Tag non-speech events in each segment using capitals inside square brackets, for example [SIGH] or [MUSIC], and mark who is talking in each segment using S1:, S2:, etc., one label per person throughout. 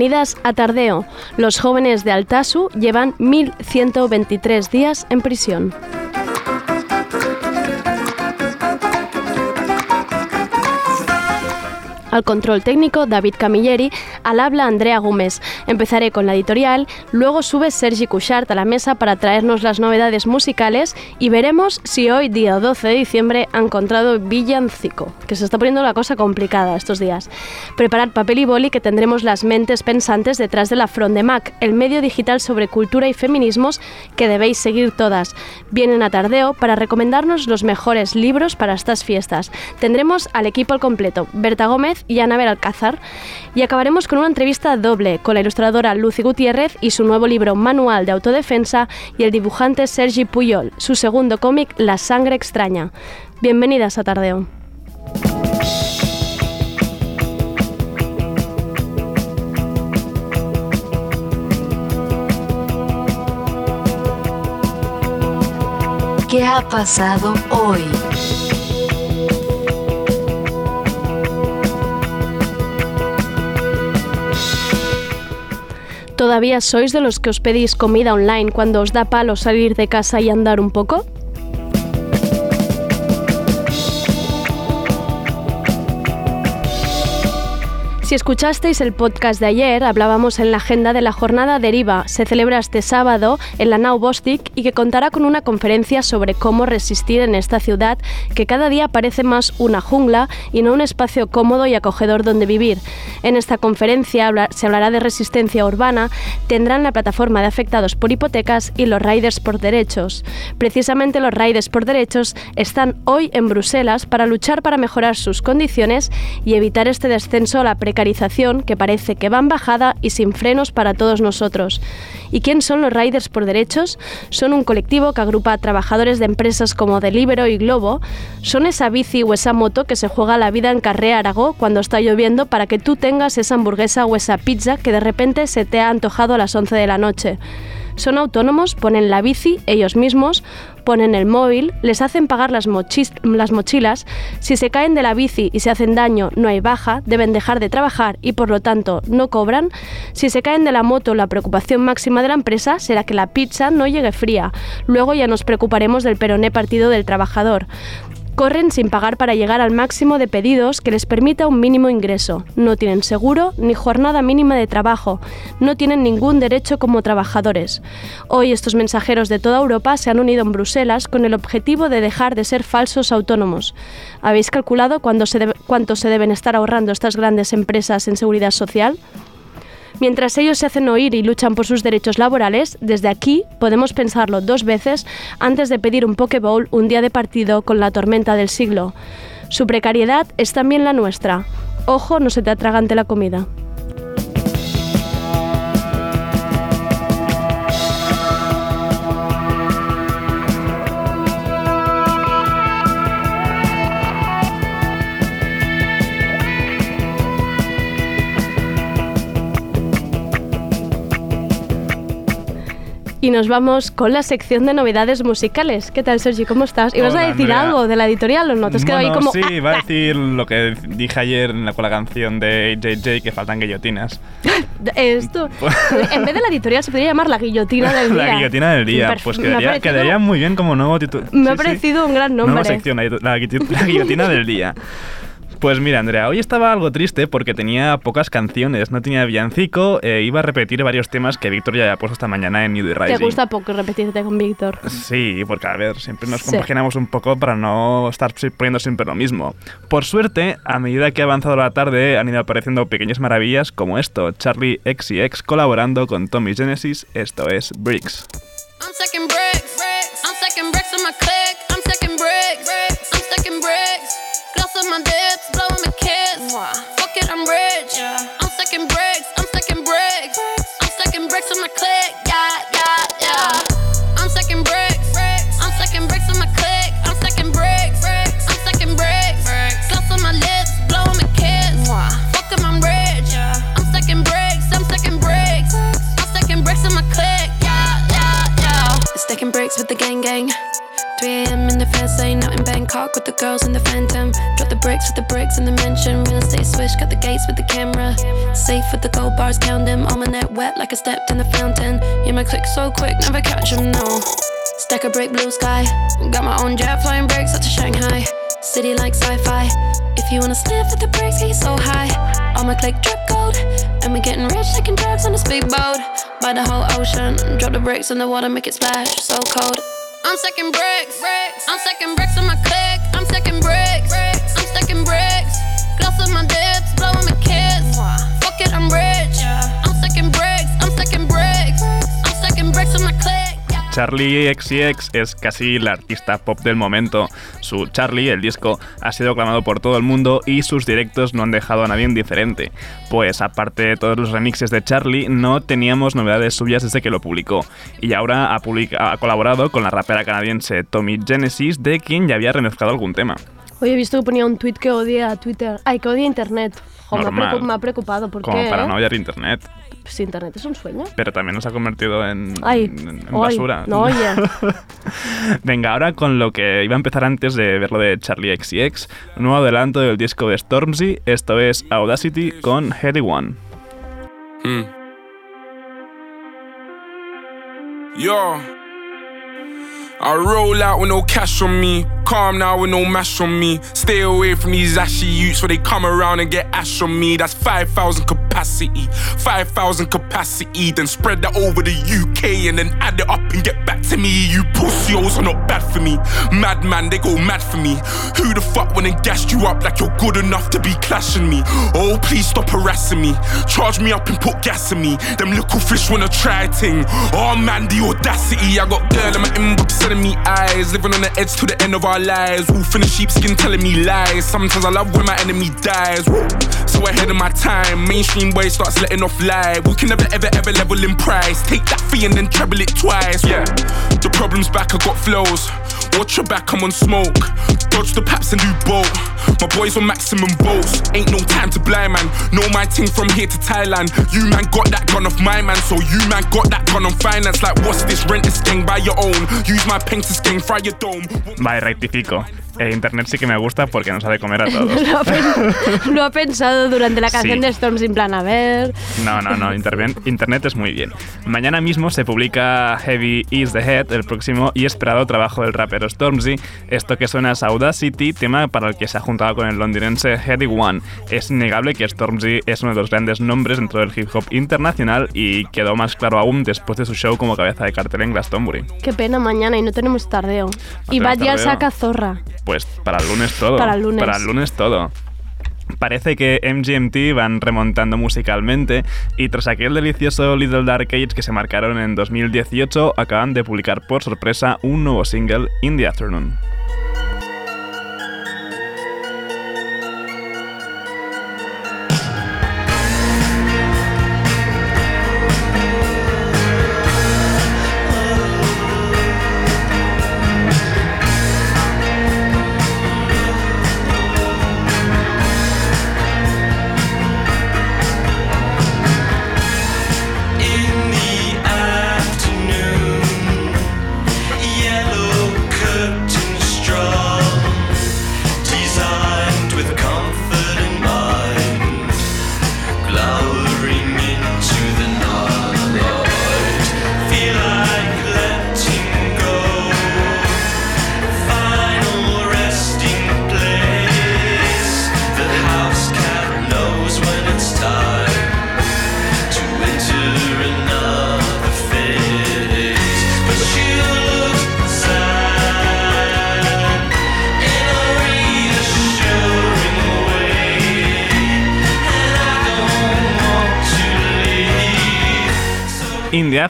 S1: Bienvenidas a Tardeo. Los jóvenes de Altasu llevan 1.123 días en prisión. Al control técnico, David Camilleri, al habla Andrea Gómez. Empezaré con la editorial, luego sube Sergi Cuchart a la mesa para traernos las novedades musicales y veremos si hoy, día 12 de diciembre, ha encontrado Villancico, que se está poniendo la cosa complicada estos días. Preparad papel y boli que tendremos las mentes pensantes detrás de la Front de Mac, el medio digital sobre cultura y feminismos que debéis seguir todas. Vienen a tardeo para recomendarnos los mejores libros para estas fiestas. Tendremos al equipo al completo, Berta Gómez, y Anabel Alcázar. Y acabaremos con una entrevista doble con la ilustradora Lucy Gutiérrez y su nuevo libro Manual de Autodefensa y el dibujante Sergi Puyol, su segundo cómic La Sangre Extraña. Bienvenidas a Tardeo.
S2: ¿Qué ha pasado hoy?
S1: ¿Todavía sois de los que os pedís comida online cuando os da palo salir de casa y andar un poco? Si escuchasteis el podcast de ayer, hablábamos en la agenda de la jornada Deriva. Se celebra este sábado en la Nau Bostik y que contará con una conferencia sobre cómo resistir en esta ciudad que cada día parece más una jungla y no un espacio cómodo y acogedor donde vivir. En esta conferencia se hablará de resistencia urbana, tendrán la plataforma de afectados por hipotecas y los riders por derechos. Precisamente los riders por derechos están hoy en Bruselas para luchar para mejorar sus condiciones y evitar este descenso a la precariedad que parece que va en bajada y sin frenos para todos nosotros. ¿Y quién son los Riders por Derechos? Son un colectivo que agrupa a trabajadores de empresas como Delibero y Globo. Son esa bici o esa moto que se juega la vida en Carré Aragó cuando está lloviendo para que tú tengas esa hamburguesa o esa pizza que de repente se te ha antojado a las 11 de la noche. Son autónomos, ponen la bici ellos mismos, ponen el móvil, les hacen pagar las, las mochilas, si se caen de la bici y se hacen daño no hay baja, deben dejar de trabajar y por lo tanto no cobran, si se caen de la moto la preocupación máxima de la empresa será que la pizza no llegue fría, luego ya nos preocuparemos del peroné partido del trabajador corren sin pagar para llegar al máximo de pedidos que les permita un mínimo ingreso. No tienen seguro ni jornada mínima de trabajo. No tienen ningún derecho como trabajadores. Hoy estos mensajeros de toda Europa se han unido en Bruselas con el objetivo de dejar de ser falsos autónomos. ¿Habéis calculado cuánto se deben estar ahorrando estas grandes empresas en seguridad social? Mientras ellos se hacen oír y luchan por sus derechos laborales, desde aquí podemos pensarlo dos veces antes de pedir un Pokéball un día de partido con la tormenta del siglo. Su precariedad es también la nuestra. Ojo, no se te atragante la comida. Y nos vamos con la sección de novedades musicales. ¿Qué tal, Sergi? ¿Cómo estás? ¿Ibas a decir algo de la editorial o no? Te has
S3: ahí
S1: como...
S3: Sí, iba a decir lo que dije ayer en la, con la canción de JJ, que faltan guillotinas. [LAUGHS]
S1: Esto. [LAUGHS] En vez de la editorial se podría llamar La Guillotina del Día.
S3: la Guillotina del Día. Pues quedaría, quedaría, muy bien como nuevo título.
S1: Me ha parecido un gran nombre.
S3: Nueva sección, la, la Guillotina del Día. [LAUGHS] Pues mira, Andrea, hoy estaba algo triste porque tenía pocas canciones, no tenía villancico, e iba a repetir varios temas que Víctor ya había puesto esta mañana en New Day Rising.
S1: ¿Te gusta poco repetirte con Víctor?
S3: Sí, porque a ver, siempre nos
S1: Sí.
S3: compaginamos un poco para no estar poniendo siempre lo mismo. Por suerte, a medida que ha avanzado la tarde, han ido apareciendo pequeñas maravillas como esto, Charlie X y X colaborando con Tommy Genesis, esto es Bricks.
S4: I'm stacking bricks. I'm stacking bricks on my click. I'm stacking bricks. I'm stacking bricks. Gloss on my Fuck it, I'm rich. I'm stacking bricks. I'm stacking bricks. I'm stacking bricks on my click. Yeah, yeah, yeah. I'm stacking bricks. I'm stacking bricks on my click. I'm stacking bricks. I'm stacking bricks. Gloss on my lips, blowing my kiss. Fuck 'em, I'm rich. I'm stacking bricks. I'm stacking bricks. I'm stacking bricks on my click. Yeah, yeah, yeah. Stacking bricks with the gang gang. 3 a.m. in the fast lane, out Bangkok with the girls in the phantom. Drop the bricks with the bricks in the mansion. Real estate switch, cut the gates with the camera. Safe with the gold bars, count them. On my net wet like I stepped in the fountain. Yeah, my click so quick, never catch 'em, no. Stack a brick, blue sky. Got my own jet, flying bricks up to Shanghai. City like sci-fi. If you wanna sniff at the bricks, get so high. All my click drip gold, and we're getting rich, taking drugs on a speedboat. By the whole ocean, drop the bricks in the water, make it splash, so cold. I'm stacking bricks, I'm stacking bricks on my click. I'm stacking bricks, I'm stacking bricks. Gloss on my dips, blowing my kiss. Fuck it, I'm rich.
S3: Charlie XCX es casi la artista pop del momento. Su Charlie, el disco, ha sido aclamado por todo el mundo y sus directos no han dejado a nadie indiferente. Pues aparte de todos los remixes de Charlie, no teníamos novedades suyas desde que lo publicó. Y ahora ha, publica- ha colaborado con la rapera canadiense Tommy Genesis, de quien ya había remezclado algún tema.
S1: Hoy he visto que ponía un tweet que odia Twitter. Ay, que odia Internet. Jo, me, ha me preocupado. ¿Por
S3: Como
S1: qué?
S3: para
S1: eh?
S3: no odiar internet.
S1: Si Internet es un sueño.
S3: Pero también nos ha convertido en,
S1: Ay,
S3: en- en
S1: hoy,
S3: basura.
S1: no oye. [LAUGHS]
S3: Venga, ahora con lo que iba a empezar antes de ver lo de Charlie XCX, un nuevo adelanto del disco de Stormzy, esto es Audacity con Heady One.
S5: Hmm. Yo. I roll out with no cash on me. Calm now with no mash on me. Stay away from these ashy youths where they come around and get ash on me. That's 5,000 capacity. 5,000 capacity. Then spread that over the UK and then add it up and get back to me. You pussios are not bad for me. Madman, they go mad for me. Who the fuck went and gassed you up like you're good enough to be clashing me? Oh, please stop harassing me. Charge me up and put gas in me. Them little fish wanna try a ting. Oh man, the audacity. I got girl in my inbox sending me eyes. Living on the edge to the end of our lives. Wolf in the sheepskin telling me lies. Sometimes I love when my enemy dies. Woo. So ahead of my time. Mainstream boy starts letting off live. We can never ever ever level in price. Take that fee and then treble it twice. Yeah. The problem's back, I got flows. Watch your back, I'm on smoke. Dodge the paps and do bolt. My boys on maximum bolts. Ain't no time to blind man. Know my ting from here to Thailand. You man got that gun off my man, so you man got that gun on finance. Like what's this? Rent this gang by your own. Use my
S3: me rectifico. Eh, internet sí que me gusta porque nos ha de comer a [LAUGHS] todos.
S1: lo, ha pen- [LAUGHS] lo ha pensado durante la canción
S3: Sí.
S1: de Storms en plan, a ver.
S3: No, no, no, internet es muy bien. Mañana mismo se publica Heavy Is the Head, el próximo y esperado trabajo del rapero Stormzy. Esto que suena es Audacity, tema para el que se ha juntado con el londinense Heady One. Es innegable que Stormzy es uno de los grandes nombres dentro del hip hop internacional y quedó más claro aún después de su show como cabeza de cartel en Glastonbury.
S1: Qué pena mañana y no tenemos tardeo. y
S3: tenemos
S1: Bad ya
S3: tardeo.
S1: saca zorra.
S3: Pues para el lunes todo.
S1: Para el lunes.
S3: Para el lunes todo. Parece que MGMT van remontando musicalmente y tras aquel delicioso Little Dark Age que se marcaron en 2018 acaban de publicar por sorpresa un nuevo single, In the Afternoon.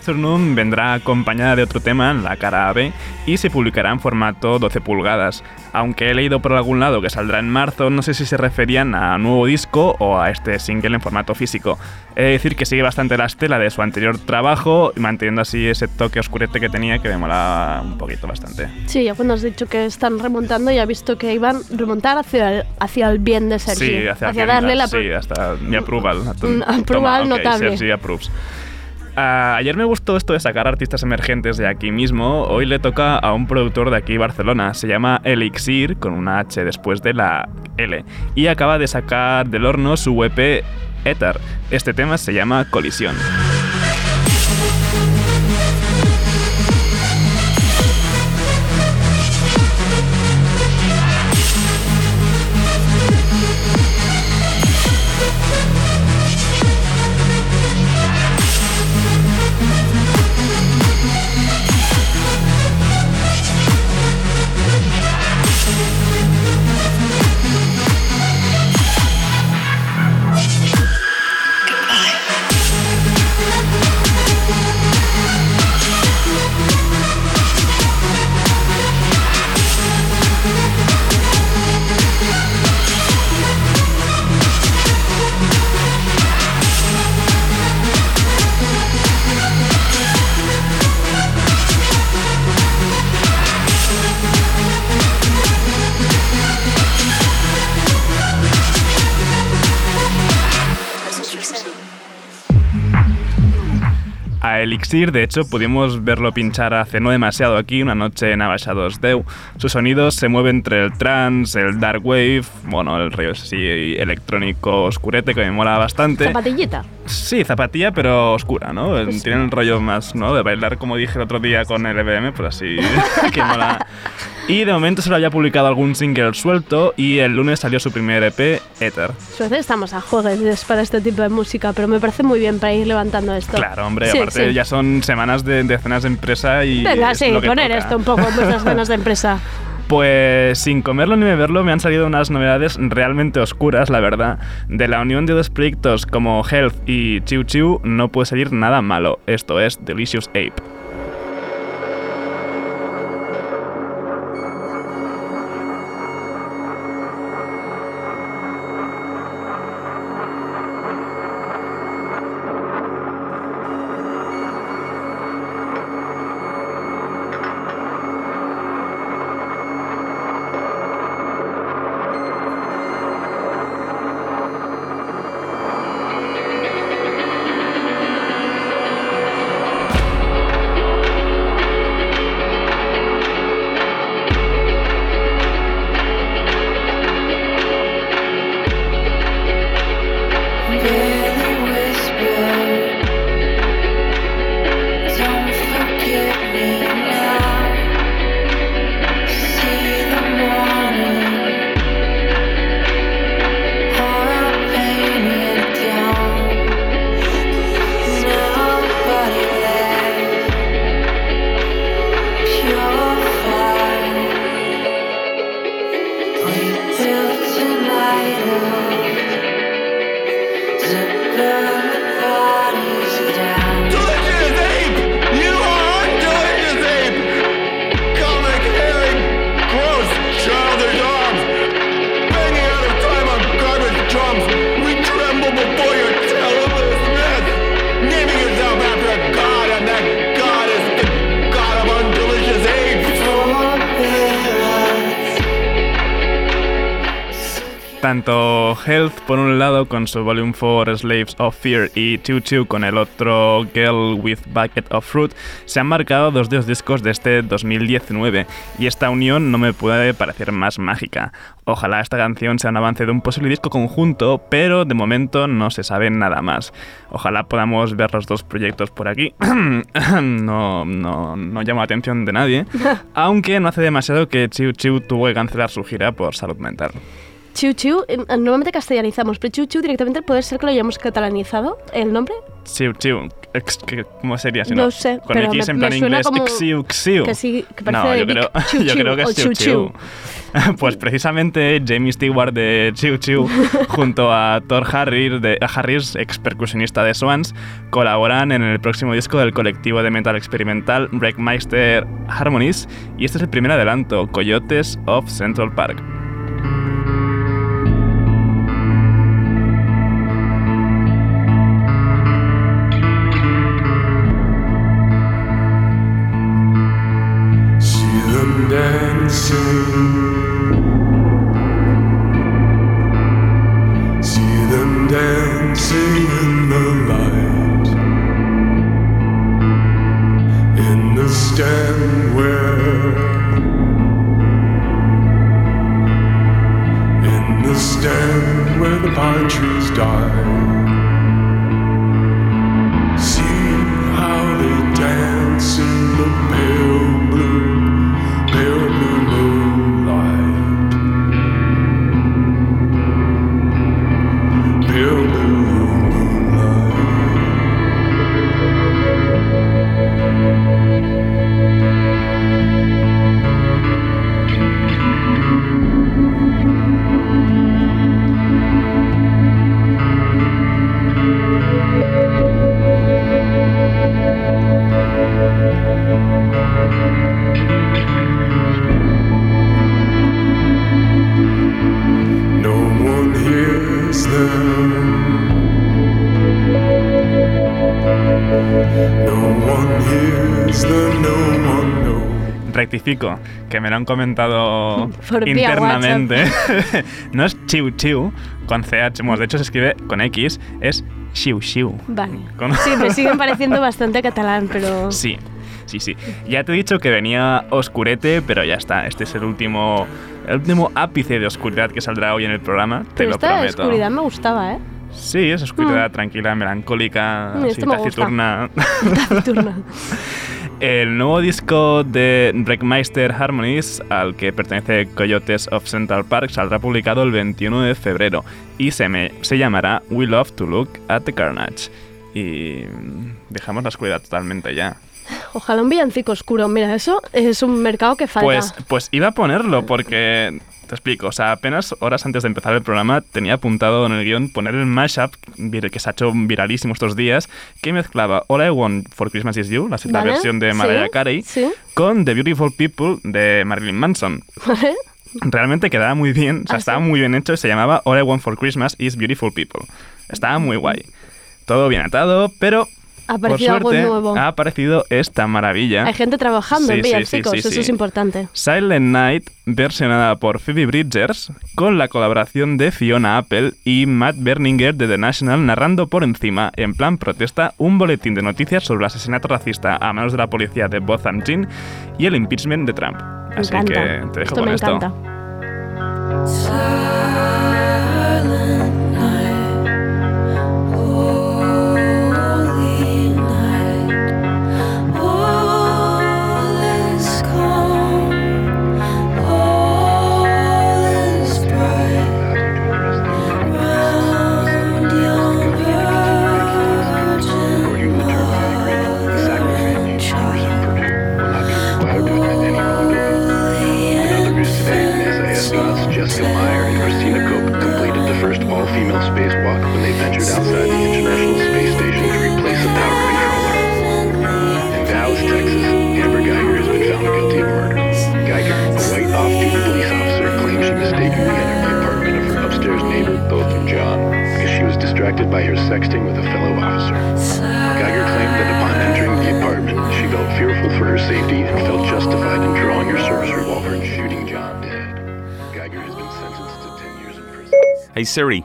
S6: Afternoon
S3: vendrá acompañada de otro tema en la cara B y se publicará en formato 12 pulgadas. Aunque he leído por algún lado que saldrá en marzo, no sé si se referían a nuevo disco o a este single en formato físico. He de decir que sigue bastante la estela de su anterior trabajo, manteniendo así ese toque oscurete que tenía que me mola un poquito bastante.
S1: Sí, ya cuando has dicho que están remontando, ya he visto que iban a remontar hacia el, hacia el bien de Sergi.
S3: Sí, hacia,
S1: hacia darle la...
S3: Sí, hasta mi approval.
S1: Un approval
S3: Toma, ok,
S1: notable.
S3: Sergi approves. Ayer me gustó esto de sacar artistas emergentes de aquí mismo. Hoy le toca a un productor de aquí Barcelona. Se llama Elixir, con una H después de la L. Y acaba de sacar del horno su EP Ether. Este tema se llama Colisión. Elixir, de hecho, pudimos verlo pinchar hace no demasiado aquí, una noche en Abaixados Deu. Sus sonidos se mueven entre el trance, el dark wave, bueno, el rollo así electrónico oscurete que me mola bastante.
S1: Zapatillita.
S3: Sí, zapatilla, pero oscura, ¿no?
S1: Pues
S3: Tiene el rollo más, ¿no? De bailar, como dije el otro día con el EBM, pues así, [LAUGHS] que mola. Y de momento solo había publicado algún single suelto y el lunes salió su primer EP, Ether.
S1: Veces estamos a juegues para este tipo de música, pero me parece muy bien para ir levantando esto.
S3: Claro, hombre,
S1: Sí,
S3: aparte
S1: sí.
S3: ya son semanas de, de cenas de empresa y.
S1: Venga,
S3: es
S1: sí,
S3: lo que
S1: poner
S3: toca.
S1: esto un poco en vuestras [LAUGHS] zonas de empresa.
S3: Pues sin comerlo ni beberlo me han salido unas novedades realmente oscuras, la verdad. De la unión de dos proyectos como Health y Chiu Chiu no puede salir nada malo. Esto es Delicious Ape. Health por un lado con su Volume 4 Slaves of Fear y Chiu Chiu con el otro Girl with Bucket of Fruit se han marcado dos de los discos de este 2019 y esta unión no me puede parecer más mágica. Ojalá esta canción sea un avance de un posible disco conjunto, pero de momento no se sabe nada más. Ojalá podamos ver los dos proyectos por aquí. [COUGHS] no, no, no llama la atención de nadie, [LAUGHS] aunque no hace demasiado que Chiu Chiu tuvo que cancelar su gira por salud mental.
S1: Chiu Chiu, normalmente castellanizamos, pero Chiu Chiu directamente puede ser que lo hayamos catalanizado, el nombre.
S3: Chiu Chiu. ¿Cómo sería si
S1: No
S3: no?
S1: sé,
S3: Con
S1: pero
S3: X
S1: me-
S3: en
S1: me
S3: plan
S1: suena
S3: inglés.
S1: como
S3: Xiu, xiu.
S1: que sí, que parece
S3: no, yo creo,
S1: Chiu [LAUGHS]
S3: yo
S1: Chiu
S3: creo que es Chiu
S1: Chiu
S3: Chiu. [LAUGHS] Pues precisamente Jamie Stewart de Chiu Chiu [LAUGHS] junto a Thor Harris, de, Harris, ex percusionista de Swans, colaboran en el próximo disco del colectivo de metal experimental Breakmeister Harmonies y este es el primer adelanto, Coyotes of Central Park. Que me lo han comentado [LAUGHS]
S1: Por
S3: internamente. [LAUGHS] no es Chiu Chiu con CH, bueno, de hecho se escribe con X, es Xiu Xiu.
S1: Vale.
S3: Con-
S1: Sí, me siguen [LAUGHS] pareciendo bastante catalán, pero...
S3: Sí, sí, sí. Ya te he dicho que venía oscurete, pero ya está. Este es el último, el último ápice de oscuridad que saldrá hoy en el programa. te
S1: Pero
S3: lo
S1: esta
S3: prometo.
S1: oscuridad me gustaba, ¿eh?
S3: Sí, es oscuridad tranquila, melancólica,
S1: Mm,
S3: así,
S1: esto me gusta.
S3: taciturna.
S1: Taciturna.
S3: El nuevo disco de Breakmeister Harmonies, al que pertenece Coyotes of Central Park, saldrá publicado el 21 de febrero y se, me, se llamará We Love to Look at the Carnage. Y dejamos la oscuridad totalmente ya.
S1: Ojalá un villancico oscuro. Mira, eso es un mercado que falta.
S3: Pues, pues iba a ponerlo porque, te explico, o sea, apenas horas antes de empezar el programa tenía apuntado en el guion poner el mashup que se ha hecho viralísimo estos días, que mezclaba All I Want for Christmas Is You, la, la
S1: Vale,
S3: versión de
S1: sí,
S3: Mariah Carey,
S1: sí.
S3: con The Beautiful People de Marilyn Manson.
S1: ¿Vale?
S3: Realmente quedaba muy bien, o sea,
S1: ¿Ah,
S3: estaba
S1: sí?
S3: muy bien hecho y se llamaba All I Want for Christmas Is Beautiful People. Estaba muy guay. Todo bien atado, pero...
S1: Ha
S3: por
S1: aparecido algo nuevo.
S3: ha aparecido esta maravilla.
S1: Hay gente trabajando en
S3: Sí, sí, sí,
S1: villancicos,
S3: sí,
S1: eso
S3: sí.
S1: es importante.
S3: Silent Night, versionada por Phoebe Bridgers, con la colaboración de Fiona Apple y Matt Berninger de The National, narrando por encima, en plan protesta, un boletín de noticias sobre el asesinato racista a manos de la policía de Botham Jean y el impeachment de Trump.
S1: Me
S3: Así
S1: encanta.
S3: que te dejo
S1: Esto
S3: con
S1: me
S3: esto.
S1: encanta.
S7: Outside the International Space Station to replace power controller. In Dallas, Texas, Amber Geiger has been found guilty of murder. Geiger, a white off-duty police officer, claims she mistakenly entered the apartment of her upstairs neighbor, John, because she was distracted by her sexting with a fellow officer. Geiger claimed that upon entering the apartment, she felt fearful for her safety and felt justified in drawing her service revolver and shooting John dead. Geiger has been sentenced to 10 years in prison.
S8: Hey Siri,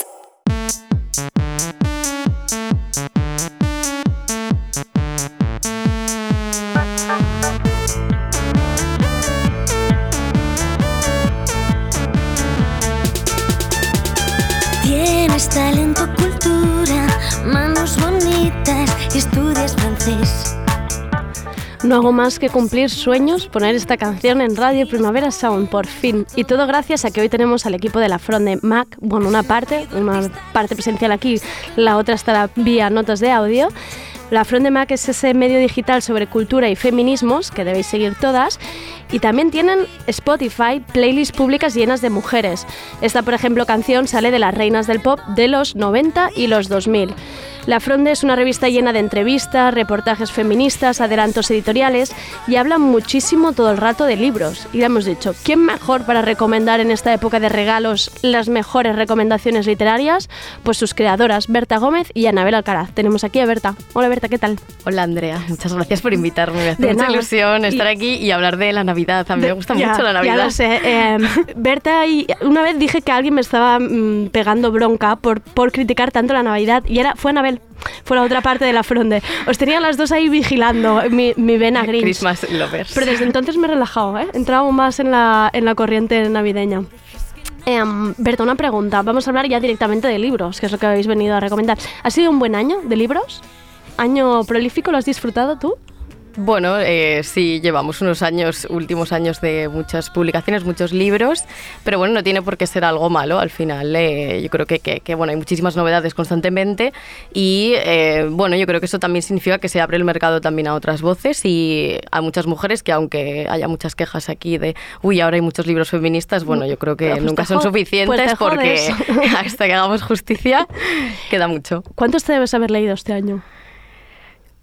S1: Hago más que cumplir sueños, poner esta canción en Radio Primavera Sound, por fin. Y todo gracias a que hoy tenemos al equipo de la Fronde Mac, bueno, una parte, una parte presencial aquí, la otra estará vía notas de audio. La Fronde Mac es ese medio digital sobre cultura y feminismos que debéis seguir todas. Y también tienen Spotify, playlists públicas llenas de mujeres. Esta, por ejemplo, canción sale de las reinas del pop de los 90 y los 2000. La Fronde es una revista llena de entrevistas, reportajes feministas, adelantos editoriales y habla muchísimo todo el rato de libros. Y le hemos dicho, ¿quién mejor para recomendar en esta época de regalos las mejores recomendaciones literarias? Pues sus creadoras, Berta Gómez y Anabel Alcaraz. Tenemos aquí a Berta. Hola Berta, ¿qué tal?
S9: Hola Andrea, muchas gracias por invitarme. Me hace
S1: De
S9: mucha
S1: nada.
S9: ilusión estar
S1: Y-
S9: aquí y hablar de la Navidad. A mí me gusta
S1: Ya,
S9: mucho la Navidad.
S1: Ya lo sé. Eh, Berta, y una vez dije que alguien me estaba mm, pegando bronca por, por criticar tanto la Navidad y era, fue Anabel. Fue la otra parte de la fronde. Os tenía las dos ahí vigilando mi, mi vena gris.
S9: Christmas lovers.
S1: Pero desde entonces me he relajado, ¿eh? He entrado más en la, en la corriente navideña. Em, Berta, una pregunta. Vamos a hablar ya directamente de libros, que es lo que habéis venido a recomendar. ¿Ha sido un buen año de libros? ¿Año prolífico? ¿Lo has disfrutado tú?
S9: Bueno, eh, sí, llevamos unos años, últimos años de muchas publicaciones, muchos libros, pero bueno, no tiene por qué ser algo malo. Al final, eh, yo creo que, que- que, bueno, hay muchísimas novedades constantemente y eh, bueno, yo creo que eso también significa que se abre el mercado también a otras voces y a muchas mujeres que aunque haya muchas quejas aquí de, uy, ahora hay muchos libros feministas, bueno, yo creo que
S1: pues
S9: nunca son
S1: jo-
S9: suficientes
S1: pues
S9: porque [LAUGHS] hasta que hagamos justicia queda mucho.
S1: ¿Cuántos te debes haber leído este año?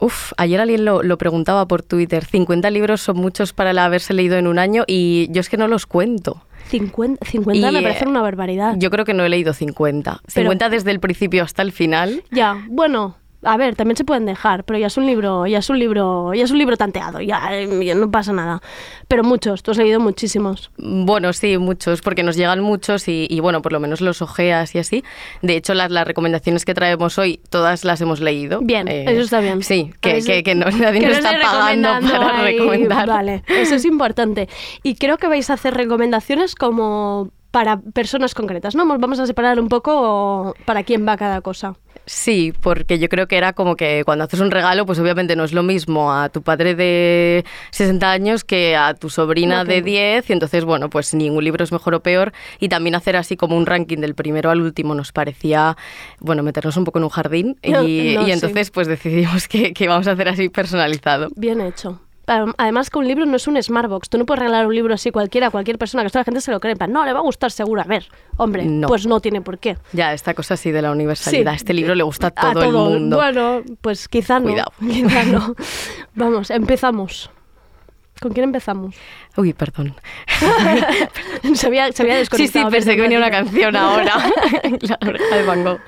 S9: Uf, ayer alguien lo, lo preguntaba por Twitter. 50 libros son muchos para el haberse leído en un año y yo es que no los cuento.
S1: 50, 50 me parece una barbaridad.
S9: Yo creo que no he leído 50.
S1: Pero-
S9: 50 desde el principio hasta el final.
S1: Ya, bueno, a ver, también se pueden dejar, pero ya es un libro, ya es un libro, ya es un libro tanteado, ya, eh, ya no pasa nada. Pero muchos, tú has leído muchísimos.
S9: Bueno, sí, muchos, porque nos llegan muchos y, y, bueno, por lo menos los ojeas y así. De hecho, las, las recomendaciones que traemos hoy, todas las hemos leído.
S1: Bien,
S9: Eh,
S1: eso está bien.
S9: Sí, que,
S1: ver
S9: que, que no, nadie
S1: que
S9: nos
S1: no
S9: está pagando para
S1: ahí,
S9: recomendar.
S1: Vale, eso es importante. Y creo que vais a hacer recomendaciones como para personas concretas, ¿no? Vamos a separar un poco para quién va cada cosa.
S9: Sí, porque yo creo que era como que cuando haces un regalo, pues obviamente no es lo mismo a tu padre de 60 años que a tu sobrina de
S1: no.
S9: 10, y entonces, bueno, pues ningún libro es mejor o peor, y también hacer así como un ranking del primero al último nos parecía, bueno, meternos un poco en un jardín, [LAUGHS] y,
S1: No, sí.
S9: entonces pues decidimos que, que vamos a hacer así personalizado.
S1: Bien hecho. Adem- Además que un libro no es un Smartbox. Tú no puedes regalar un libro así cualquiera a cualquier persona, que toda la gente se lo cree. en plan, No, le va a gustar seguro. A ver, hombre,
S9: No.
S1: pues no tiene por qué.
S9: Ya, esta cosa así de la universalidad,
S1: Sí.
S9: este libro le gusta a
S1: A
S9: todo, el mundo.
S1: Bueno, pues quizá no.
S9: Cuidado.
S1: Quizá no. [LAUGHS] Vamos, empezamos. ¿Con quién empezamos?
S9: Uy, perdón. [LAUGHS]
S1: se, había, se había
S9: Sí,
S1: desconectado.
S9: sí, pensé que venía una canción ahora. [LAUGHS]
S1: Claro.
S9: La oreja de Van Gogh.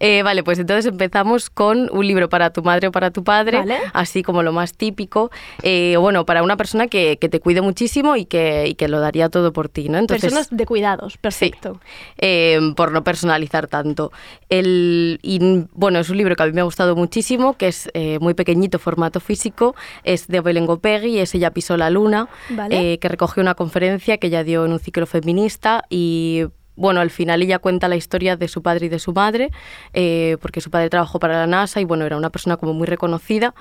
S9: Eh, vale, pues entonces empezamos con un libro para tu madre o para tu padre,
S1: Vale.
S9: así como lo más típico. Eh, bueno, para una persona que, que te cuide muchísimo y que, y que lo daría todo por ti, ¿no? Entonces,
S1: Personas de cuidados, perfecto.
S9: eh, por no personalizar tanto. El, y, bueno, es un libro que a mí me ha gustado muchísimo, que es eh, muy pequeñito, formato físico, es de Belén Gopegui, es Ella pisó la luna,
S1: Vale.
S9: eh, que recoge una conferencia que ella dio en un ciclo feminista y... Bueno, al final ella cuenta la historia de su padre y de su madre, eh, porque su padre trabajó para la NASA y bueno, era una persona como muy reconocida.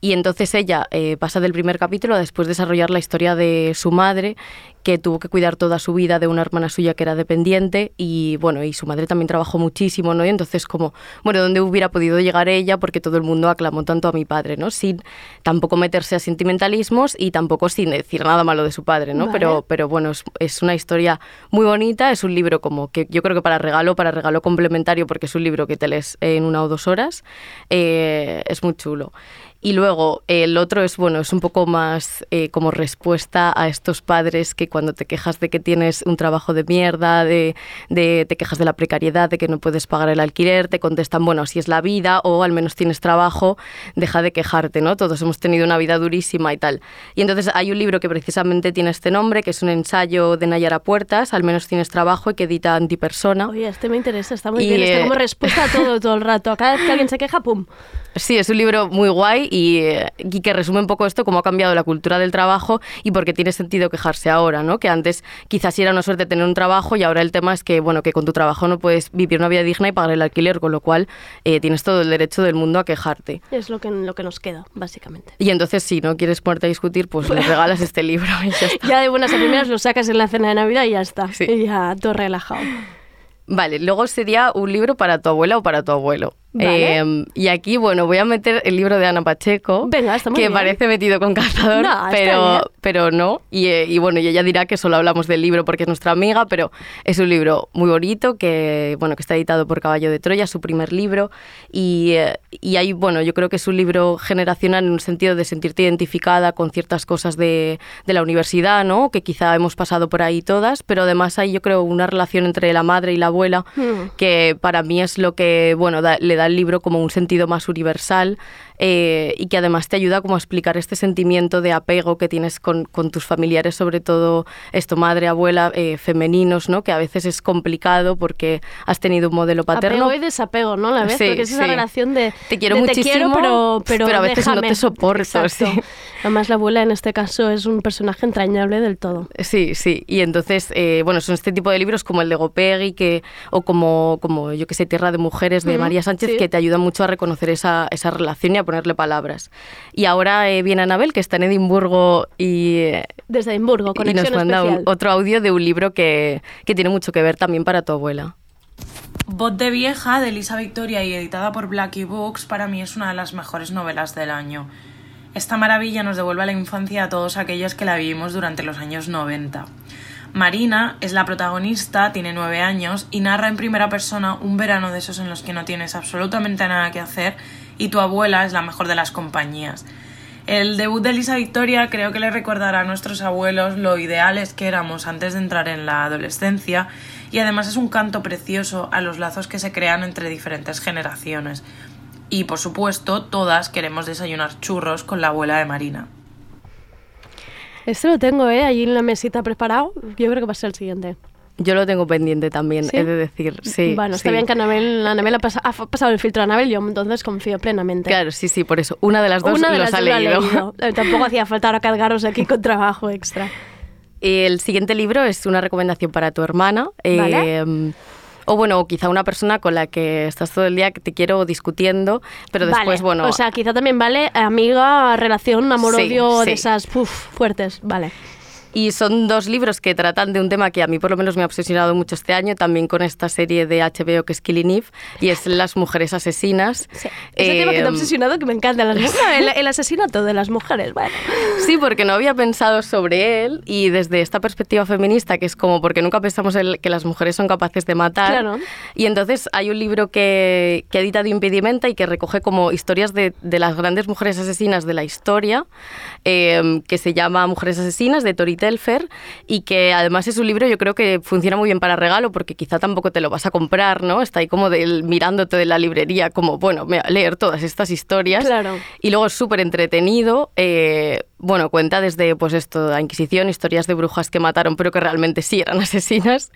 S9: Y entonces ella eh, pasa del primer capítulo a después desarrollar la historia de su madre, que tuvo que cuidar toda su vida de una hermana suya que era dependiente y bueno, y su madre también trabajó muchísimo, ¿no? Y entonces como, bueno, ¿dónde hubiera podido llegar ella? Porque todo el mundo aclamó tanto a mi padre, ¿no? Sin tampoco meterse a sentimentalismos y tampoco sin decir nada malo de su padre, ¿no?
S1: Vale.
S9: Pero, pero bueno, es, es una historia muy bonita, es un libro como que yo creo que para regalo, para regalo complementario, porque es un libro que te lees en una o dos horas, eh, es muy chulo. Y luego el otro es, bueno, es un poco más eh, como respuesta a estos padres que cuando te quejas de que tienes un trabajo de mierda, de, de- te quejas de la precariedad, de que no puedes pagar el alquiler, te contestan, bueno, así es la vida o al menos tienes trabajo, deja de quejarte, ¿no? Todos hemos tenido una vida durísima y tal. Y entonces hay un libro que precisamente tiene este nombre, que es un ensayo de Nayara Puertas, al menos tienes trabajo y que edita Antipersona.
S1: Oye, este me interesa, está muy
S9: Y,
S1: bien. Está
S9: eh,
S1: como respuesta a todo, todo el rato. Cada vez que alguien se queja, ¡pum!
S9: Sí, es un libro muy guay y, eh, y que resume un poco esto, cómo ha cambiado la cultura del trabajo y por qué tiene sentido quejarse ahora, ¿no? Que antes quizás sí era una suerte tener un trabajo y ahora el tema es que, bueno, que con tu trabajo no puedes vivir una vida digna y pagar el alquiler, con lo cual eh, tienes todo el derecho del mundo a quejarte.
S1: Es lo que, lo que nos queda, básicamente.
S9: Y entonces, si no quieres ponerte a discutir, pues le [LAUGHS] regalas este libro y ya está.
S1: Ya de buenas a primeras lo sacas en la cena de Navidad y ya está. Y ya todo relajado.
S9: Vale, luego sería un libro para tu abuela o para tu abuelo.
S1: Vale.
S9: Eh, y aquí, bueno, voy a meter el libro de Ana Pacheco,
S1: Venga,
S9: que
S1: bien.
S9: parece metido con calzador,
S1: No,
S9: pero, pero no. Y, eh, y bueno, y ella dirá que solo hablamos del libro porque es nuestra amiga, pero es un libro muy bonito que, bueno, que está editado por Caballo de Troya, su primer libro. Y, eh, y ahí, bueno, yo creo que es un libro generacional en un sentido de sentirte identificada con ciertas cosas de, de la universidad, ¿no? Que quizá hemos pasado por ahí todas, pero además hay, yo creo, una relación entre la madre y la abuela
S1: Hmm.
S9: que para mí es lo que bueno da- le da al libro como un sentido más universal eh, y que además te ayuda como a explicar este sentimiento de apego que tienes con, con tus familiares, sobre todo esto, madre, abuela, eh, femeninos, ¿no? que a veces es complicado porque has tenido un modelo paterno.
S1: Apego y desapego, ¿no? La vez,
S9: Sí,
S1: porque es esa
S9: sí.
S1: relación de
S9: Te quiero
S1: de
S9: muchísimo,
S1: pero, pero,
S9: pero a veces no te soporto, sí.
S1: Además, la abuela en este caso es un personaje entrañable del todo.
S9: Sí, sí. Y entonces, eh, bueno, son este tipo de libros como el de Gopegui que, o como, como, yo que sé, Tierra de Mujeres de María Sánchez, que te ayudan mucho a reconocer esa, esa relación y a ponerle palabras. Y ahora eh, viene Anabel, que está en Edimburgo y,
S1: Desde Edimburgo,
S9: y nos manda un- otro audio de un libro que, que tiene mucho que ver también para tu abuela.
S10: Voz de vieja de Elisa Victoria y editada por Blackie Books para mí es una de las mejores novelas del año. Esta maravilla nos devuelve a la infancia a todos aquellos que la vivimos durante los años 90. Marina es la protagonista, tiene nueve años y narra en primera persona un verano de esos en los que no tienes absolutamente nada que hacer y tu abuela es la mejor de las compañías. El debut de Elisa Victoria creo que le recordará a nuestros abuelos lo ideales que éramos antes de entrar en la adolescencia y además es un canto precioso a los lazos que se crean entre diferentes generaciones. Y por supuesto, todas queremos desayunar churros con la abuela de Marina.
S1: Este lo tengo, ¿eh? Allí en la mesita preparado. Yo creo que va a ser el siguiente.
S9: Yo lo tengo pendiente también,
S1: ¿Sí?
S9: he de decir. Sí,
S1: bueno, está
S9: sí.
S1: bien que Anabel, Anabel ha, pasa- ha pasado el filtro a Anabel, yo entonces confío plenamente.
S9: Claro, sí, sí, por eso. Una de las dos
S1: Una de
S9: los
S1: las
S9: ha leído.
S1: leído. [LAUGHS] Eh, Tampoco hacía falta ahora cargaros aquí con trabajo extra.
S9: El siguiente libro es una recomendación para tu hermana. eh,
S1: Vale.
S9: o bueno, o quizá una persona con la que estás todo el día que te quiero discutiendo, pero después,
S1: Vale,
S9: bueno,
S1: O sea, quizá también vale amiga, relación, amor-odio
S9: Sí,
S1: de esas puf, fuertes. Vale.
S9: Y son dos libros que tratan de un tema que a mí por lo menos me ha obsesionado mucho este año, también con esta serie de HBO que es Killing Eve, y es Las mujeres asesinas.
S1: Ese tema que te ha
S9: Eh,
S1: obsesionado que me encanta. Las [LAUGHS] mujeres, el, el asesinato de las mujeres. Bueno.
S9: Sí, porque no había pensado sobre él y desde esta perspectiva feminista, que es como porque nunca pensamos en que las mujeres son capaces de matar.
S1: Claro.
S9: Y entonces hay un libro que, que edita de Impedimenta y que recoge como historias de, de las grandes mujeres asesinas de la historia, eh, que se llama Mujeres Asesinas, de Tori Telfer, y que además es un libro yo creo que funciona muy bien para regalo, porque quizá tampoco te lo vas a comprar, ¿no? Está ahí como del- mirándote de la librería, como, bueno, leer todas estas historias.
S1: Claro.
S9: Y luego es súper entretenido. eh, bueno, cuenta desde pues esto, la Inquisición, historias de brujas que mataron, pero que realmente sí eran [LAUGHS] asesinas,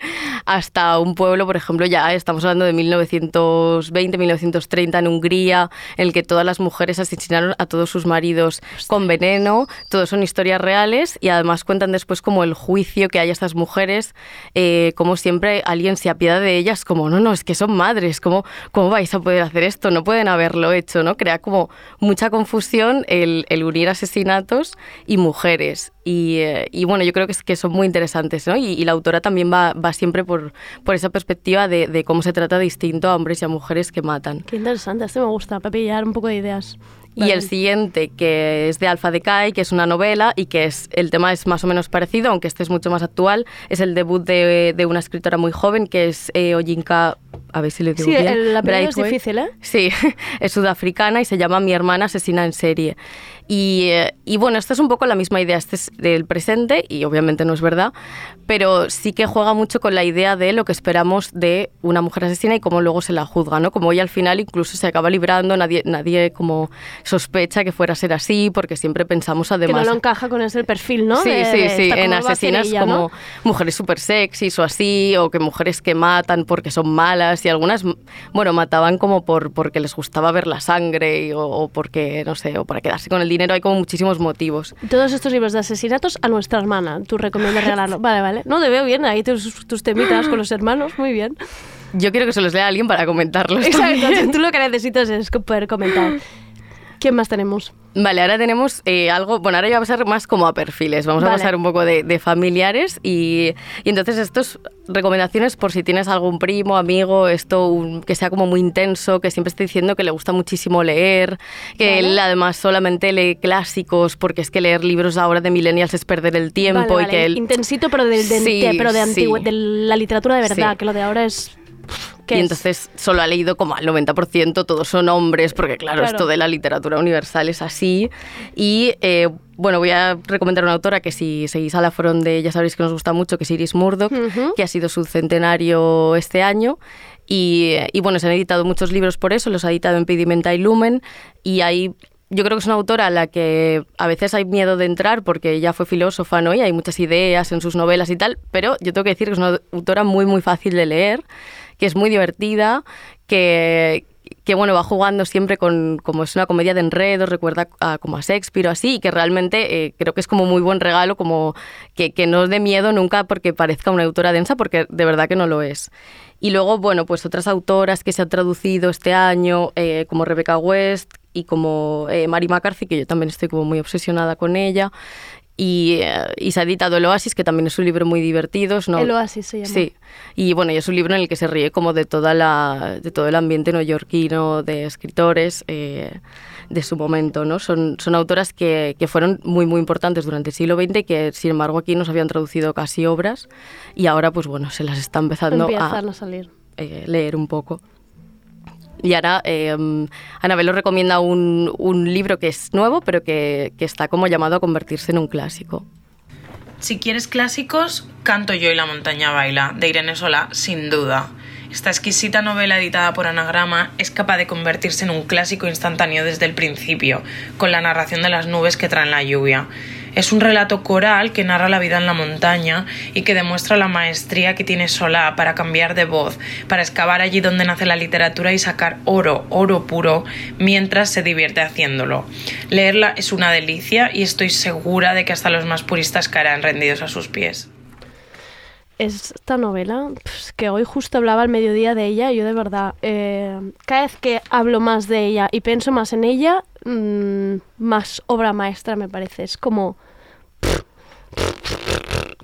S9: hasta un pueblo, por ejemplo, ya estamos hablando de 1920, 1930 en Hungría, en el que todas las mujeres asesinaron a todos sus maridos con veneno. Todos son historias reales y además cuentan después como el juicio que hay a estas mujeres, eh, como siempre alguien se apiada de ellas, como no, no, es que son madres, ¿cómo, ¿cómo vais a poder hacer esto? No pueden haberlo hecho, ¿no? Crea como mucha confusión el, unir asesinatos y mujeres. Y, eh, y bueno, yo creo que, es, son muy interesantes, ¿no? Y, la autora también va, siempre por, por esa perspectiva de, de cómo se trata distinto a hombres y a mujeres que matan.
S1: Qué interesante. Este me gusta, para pillar un poco de ideas.
S9: Y el siguiente, que es de Alpha Decay, que es una novela y que es el tema es más o menos parecido, aunque este es mucho más actual. Es el debut de, de una escritora muy joven, que es eh, Oyinka, a ver si le digo
S1: Sí,
S9: bien.
S1: el apellido es difícil, ¿eh?
S9: Sí, [LAUGHS] es sudafricana y se llama Mi hermana asesina en serie. Y, eh, y bueno, esta es un poco la misma idea, este es del presente y obviamente no es verdad, pero sí que juega mucho con la idea de lo que esperamos de una mujer asesina y cómo luego se la juzga, ¿no? Como ella al final incluso se acaba librando, nadie, nadie como sospecha que fuera a ser así, porque siempre pensamos
S1: Que no
S9: además...
S1: lo encaja con ese perfil, ¿no?
S9: Sí,
S1: De-
S9: sí, sí, en
S1: ¿cómo va a hacer
S9: asesinas
S1: ella,
S9: como
S1: no?
S9: mujeres súper sexys o así, o que mujeres que matan porque son malas y algunas, bueno, mataban como por porque les gustaba ver la sangre y- o, o porque, no sé, o para quedarse con el dinero, hay como muchísimos motivos.
S1: Todos estos libros de asesinatos a nuestra hermana. Tú recomiendas regalarlo. Vale, vale. No, te veo bien ahí tus, tus temitas con los hermanos. Muy bien.
S9: Yo quiero que se los lea alguien para comentarlos.
S1: Exacto. Tú lo que necesitas es poder comentar. [LAUGHS] ¿Quién más tenemos?
S9: Vale, ahora tenemos eh, algo, bueno, ahora ya va a ser más como a perfiles, vamos
S1: Vale.
S9: a pasar un poco de, de familiares y, y entonces estos recomendaciones por si tienes algún primo, amigo, esto un- que sea como muy intenso, que siempre esté diciendo que le gusta muchísimo leer, que
S1: Vale.
S9: él además solamente lee clásicos porque es que leer libros ahora de millennials es perder el tiempo
S1: Vale,
S9: y que él...
S1: Intensito, pero de, de-
S9: Sí,
S1: pero de,
S9: sí.
S1: antigua- de la literatura de verdad,
S9: Sí.
S1: que lo de ahora es... ¿qué
S9: y
S1: es?
S9: entonces solo ha leído como al 90%, todos son hombres, porque claro,
S1: Claro.
S9: esto de la literatura universal es así. Y eh, bueno, voy a recomendar una autora que si seguís a la Front de, ya sabéis que nos gusta mucho, que es Iris Murdoch,
S1: Ujú.
S9: que ha sido su centenario este año. Y, y bueno, se han editado muchos libros por eso, los ha editado Impedimenta y Lumen, y hay yo creo que es una autora a la que a veces hay miedo de entrar porque ella fue filósofa, ¿no? Y hay muchas ideas en sus novelas y tal, pero yo tengo que decir que es una autora muy, muy fácil de leer, que es muy divertida, que, que bueno, va jugando siempre con, como es una comedia de enredos, recuerda como a Shakespeare o así, y que realmente eh, creo que es como muy buen regalo, como que, que no os dé miedo nunca porque parezca una autora densa, porque de verdad que no lo es. Y luego, bueno, pues otras autoras que se han traducido este año, eh, como Rebecca West y como eh, Mary McCarthy, que yo también estoy como muy obsesionada con ella. Y, eh, y se ha editado El Oasis, que también es un libro muy divertido. una-
S1: El Oasis se llama.
S9: Sí, y bueno, y es un libro en el que se ríe como de, toda la, de todo el ambiente neoyorquino, de escritores eh, de su momento, ¿no? Son, son autoras que, que fueron muy, muy importantes durante el siglo XX que, sin embargo, aquí nos habían traducido casi obras y ahora, pues bueno, se las está empezando
S1: Empiezan
S9: a
S1: a salir.
S9: eh, leer un poco. Y ahora eh, Anabel os recomienda un, un libro que es nuevo, pero que, que está como llamado a convertirse en un clásico.
S10: Si quieres clásicos, Canto yo y la montaña baila, de Irene Solá, sin duda. Esta exquisita novela editada por Anagrama es capaz de convertirse en un clásico instantáneo desde el principio, con la narración de las nubes que traen la lluvia. Es un relato coral que narra la vida en la montaña y que demuestra la maestría que tiene Solá para cambiar de voz, para excavar allí donde nace la literatura y sacar oro, oro puro, mientras se divierte haciéndolo. Leerla es una delicia y estoy segura de que hasta los más puristas caerán rendidos a sus pies.
S1: Esta novela, pues, que hoy justo hablaba al mediodía de ella, yo de verdad, eh, cada vez que hablo más de ella y pienso más en ella, mm, más obra maestra me parece. Es como...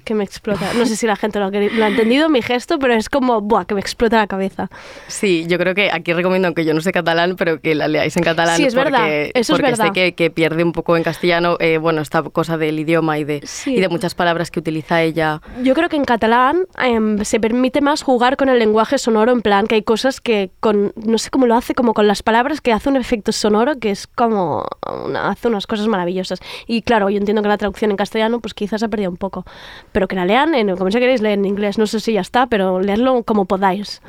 S1: que me explota. No sé si la gente lo ha, lo ha entendido mi gesto, pero es como, buah, que me explota la cabeza.
S9: Sí, yo creo que aquí recomiendo, aunque yo no sé catalán, pero que la leáis en catalán.
S1: Sí, es
S9: porque,
S1: verdad, eso es
S9: porque
S1: verdad.
S9: sé que, que pierde un poco en castellano, eh, bueno, esta cosa del idioma y de,
S1: Sí.
S9: y de muchas palabras que utiliza ella.
S1: Yo creo que en catalán em, se permite más jugar con el lenguaje sonoro, en plan que hay cosas que con, no sé cómo lo hace, como con las palabras, que hace un efecto sonoro que es como, una- hace unas cosas maravillosas. Y claro, yo entiendo que la traducción en castellano pues quizás se ha perdido un poco, pero que la lean, en, como si queréis leer en inglés, no sé si ya está, pero leerlo como podáis.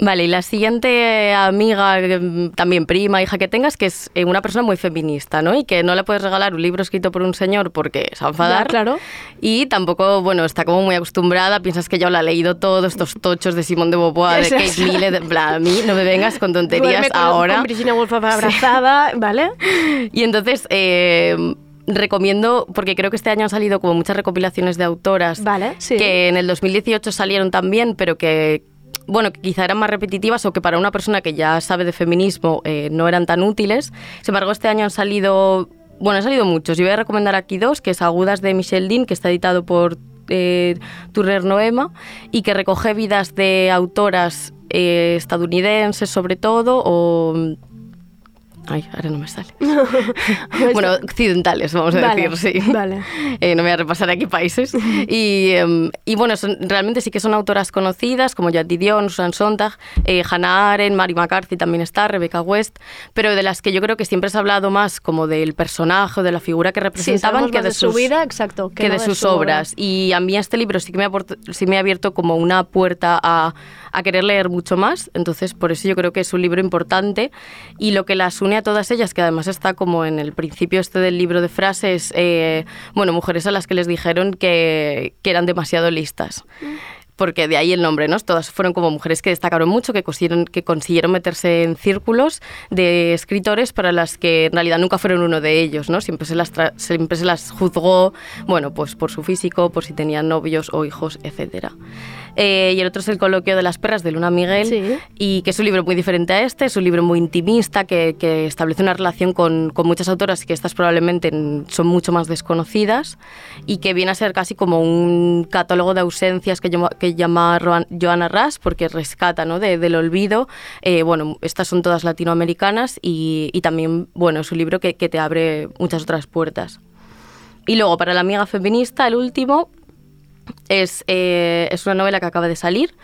S9: Vale, y la siguiente amiga, eh, también prima, hija que tengas, que es eh, una persona muy feminista, ¿no? Y que no le puedes regalar un libro escrito por un señor porque se va a enfadar.
S1: Ya, claro.
S9: Y tampoco, bueno, está como muy acostumbrada, piensas que ya lo ha leído todo, estos tochos de Simón de Beauvoir, de [LAUGHS] Kate. Millett, en plan, a mí no me vengas con tonterías
S1: Duerme con,
S9: ahora.
S1: Con Virginia Woolf [LAUGHS] abrazada, ¿vale?
S9: Y entonces eh, recomiendo, porque creo que este año han salido como muchas recopilaciones de autoras
S1: Vale, sí.
S9: que en el 2018 salieron también, pero que bueno, que quizá eran más repetitivas o que para una persona que ya sabe de feminismo eh, no eran tan útiles. Sin embargo, este año han salido, bueno, han salido muchos. Yo voy a recomendar aquí dos, que es Agudas de Michelle Dean, que está editado por eh, Turner Noema y que recoge vidas de autoras eh, estadounidenses sobre todo o... Ay, ahora no me sale. [LAUGHS] [LAUGHS] bueno, occidentales, vamos a
S1: Vale,
S9: decir, sí.
S1: vale.
S9: Eh, no me voy a repasar aquí países. [LAUGHS] Y, em, y bueno, son- realmente sí que son autoras conocidas, como Jati Dion, Susan Sontag, eh, Hannah Arendt, Mary McCarthy también está, Rebecca West, pero de las que yo creo que siempre se ha hablado más como del personaje de la figura que
S1: Sí,
S9: representaban
S1: sabemos
S9: que de,
S1: de su
S9: sus,
S1: vida, exacto.
S9: que
S1: no
S9: de sus
S1: su obra.
S9: obras. Y a mí este libro sí que me ha, sí me ha abierto como una puerta a, a querer leer mucho más. Entonces, por eso yo creo que es un libro importante. Y lo que las une a todas ellas, que además está como en el principio este del libro de frases, eh, bueno, mujeres a las que les dijeron que, eran demasiado listas. Porque de ahí el nombre, ¿no? Todas fueron como mujeres que destacaron mucho, que consiguieron, que consiguieron meterse en círculos de escritores para las que en realidad nunca fueron uno de ellos, ¿no? Siempre se las, siempre se las juzgó, bueno, pues por su físico, por si tenían novios o hijos, etcétera. Eh, y el otro es El coloquio de las perras de Luna Miguel, y que es un libro muy diferente a este, es un libro muy intimista que, que establece una relación con, con muchas autoras que estas probablemente son mucho más desconocidas y que viene a ser casi como un catálogo de ausencias que llama, que llama Joanna Ras porque rescata ¿no? de- del olvido. Eh, bueno, estas son todas latinoamericanas y, y también, bueno, es un libro que, que te abre muchas otras puertas. Y luego, para la amiga feminista, el último es, eh, es una novela que acaba de salir,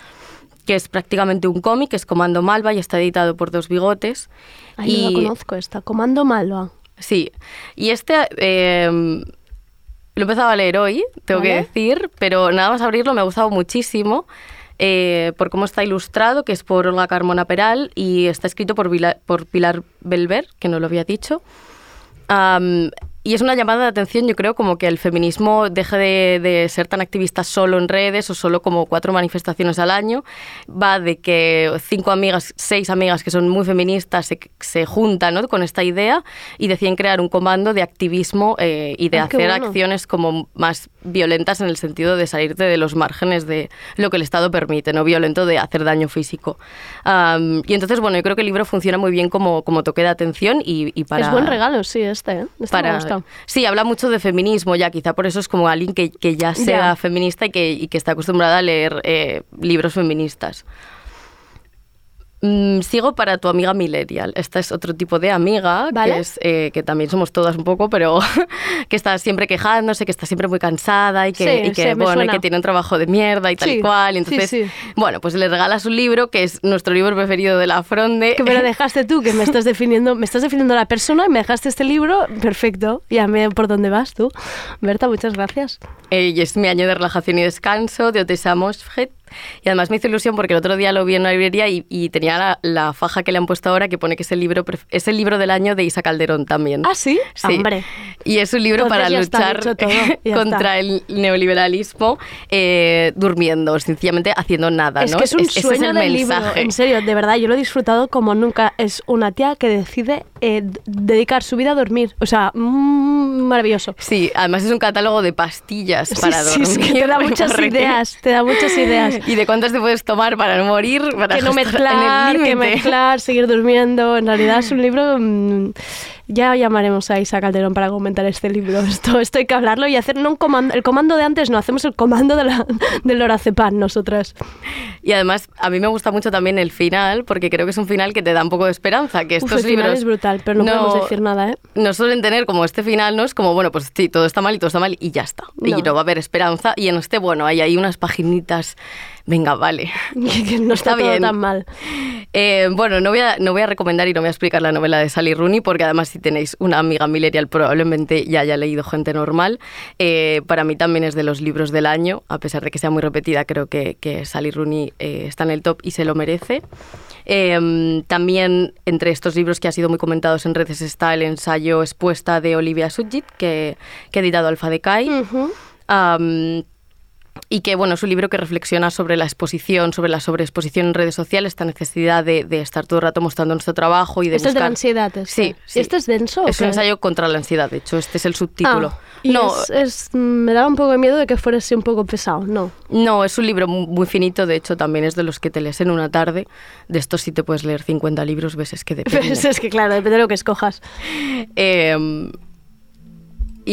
S9: que es prácticamente un cómic, es Comando Malva y está editado por Dos Bigotes.
S1: Ay, no la conozco esta. Comando Malva.
S9: Sí, y este eh, lo he empezado a leer hoy, tengo que decir, pero nada más abrirlo me ha gustado muchísimo eh, por cómo está ilustrado, que es por Olga Carmona Peral y está escrito por, Vila- por Pilar Belver, que no lo había dicho. Y es una llamada de atención, yo creo, como que el feminismo deje de, de ser tan activista solo en redes o solo como cuatro manifestaciones al año. Va de que cinco amigas, seis amigas que son muy feministas se, se juntan ¿no? con esta idea y deciden crear un comando de activismo eh, y de
S1: Ah,
S9: hacer
S1: bueno.
S9: acciones como más violentas en el sentido de salirte de los márgenes de lo que el Estado permite, no violento de hacer daño físico. Am, y entonces, bueno, yo creo que el libro funciona muy bien como, como toque de atención y, y para...
S1: Es buen regalo, sí, este. ¿eh? Este
S9: para, sí, habla mucho de feminismo ya, quizá por eso es como alguien que, que ya sea feminista y que, y que está acostumbrada a leer eh, libros feministas. Mm, sigo para tu amiga millennial. Esta es otro tipo de amiga,
S1: Vale.
S9: que, es, eh, que también somos todas un poco, pero [LAUGHS] que está siempre quejándose, que está siempre muy cansada y que,
S1: Sí,
S9: y que,
S1: sí,
S9: bueno, y que tiene un trabajo de mierda y tal
S1: Sí,
S9: y cual. Entonces,
S1: sí.
S9: bueno, pues le regalas un libro que es nuestro libro preferido de la Fronde.
S1: Que me lo [LAUGHS] dejaste tú, que me estás definiendo, me estás definiendo la persona y me dejaste este libro, perfecto. Ya me por dónde vas tú. Berta, muchas gracias.
S9: Eh, y es mi año de relajación y descanso de Mosfet. Y además me hizo ilusión porque el otro día lo vi en una librería y, y tenía la, la faja que le han puesto ahora que pone que es el libro es el libro del año de Isa Calderón también.
S1: ¿Ah, sí?
S9: Sí.
S1: Hombre.
S9: Y es un libro
S1: Entonces
S9: para luchar
S1: todo, [LAUGHS]
S9: contra el neoliberalismo eh, durmiendo, sencillamente haciendo nada.
S1: Es
S9: ¿no?
S1: que es un
S9: ese
S1: sueño
S9: el
S1: del libro,
S9: mensaje.
S1: en serio, de verdad, yo lo he disfrutado como nunca. Es una tía que decide eh, dedicar su vida a dormir. O sea, mm, maravilloso.
S9: Sí, además es un catálogo de pastillas
S1: Sí,
S9: para
S1: sí,
S9: dormir.
S1: es que te da [LAUGHS] muchas ideas, te da muchas ideas.
S9: ¿Y de cuántas te puedes tomar para no morir? Para
S1: que no mezclar,
S9: en el
S1: que mezclar, seguir durmiendo. En realidad es un libro. mm, ya llamaremos a Isa Calderón para comentar este libro. [LAUGHS] Esto, esto hay que hablarlo y hacer no un comando. El comando de antes, no, hacemos el comando de la, [LAUGHS] del lorazepam nosotras.
S9: Y además, a mí me gusta mucho también el final, porque creo que es un final que te da un poco de esperanza. Que
S1: Uf,
S9: estos
S1: el final
S9: libros
S1: es brutal, pero no, podemos decir nada, ¿eh?
S9: no suelen tener como este final, ¿no? Es como, bueno, pues sí, todo está mal y todo está mal y ya está.
S1: No.
S9: Y no va a haber esperanza. Y en este, bueno, hay ahí unas paginitas. Venga, vale. [LAUGHS]
S1: que no está, todo tan mal.
S9: Eh, bueno, no voy, a, no voy a recomendar y no voy a explicar la novela de Sally Rooney, porque además si tenéis una amiga millennial probablemente ya haya leído Gente Normal. Eh, para mí también es de los libros del año, a pesar de que sea muy repetida, creo que, que Sally Rooney eh, está en el top y se lo merece. También entre estos libros que ha sido muy comentados en redes está el ensayo expuesta de Olivia Sudjit, que, que ha editado Alfa de Kai. Y que bueno, es un libro que reflexiona sobre la exposición, sobre la sobreexposición en redes sociales, esta necesidad de, de estar todo el rato mostrando nuestro trabajo y de
S1: Este es de la ansiedad. Este.
S9: Sí, sí.
S1: ¿Este es denso?
S9: Es un ensayo contra la ansiedad, de hecho, este es el subtítulo.
S1: Ah, y
S9: no,
S1: es- es- me daba un poco de miedo de que fuera así un poco pesado, no.
S9: no, es un libro mu- muy finito, de hecho también es de los que te lees en una tarde. De estos sí te puedes leer 50 libros, ves, es que [LAUGHS] depende.
S1: Es que claro, depende de lo que escojas.
S9: Eh,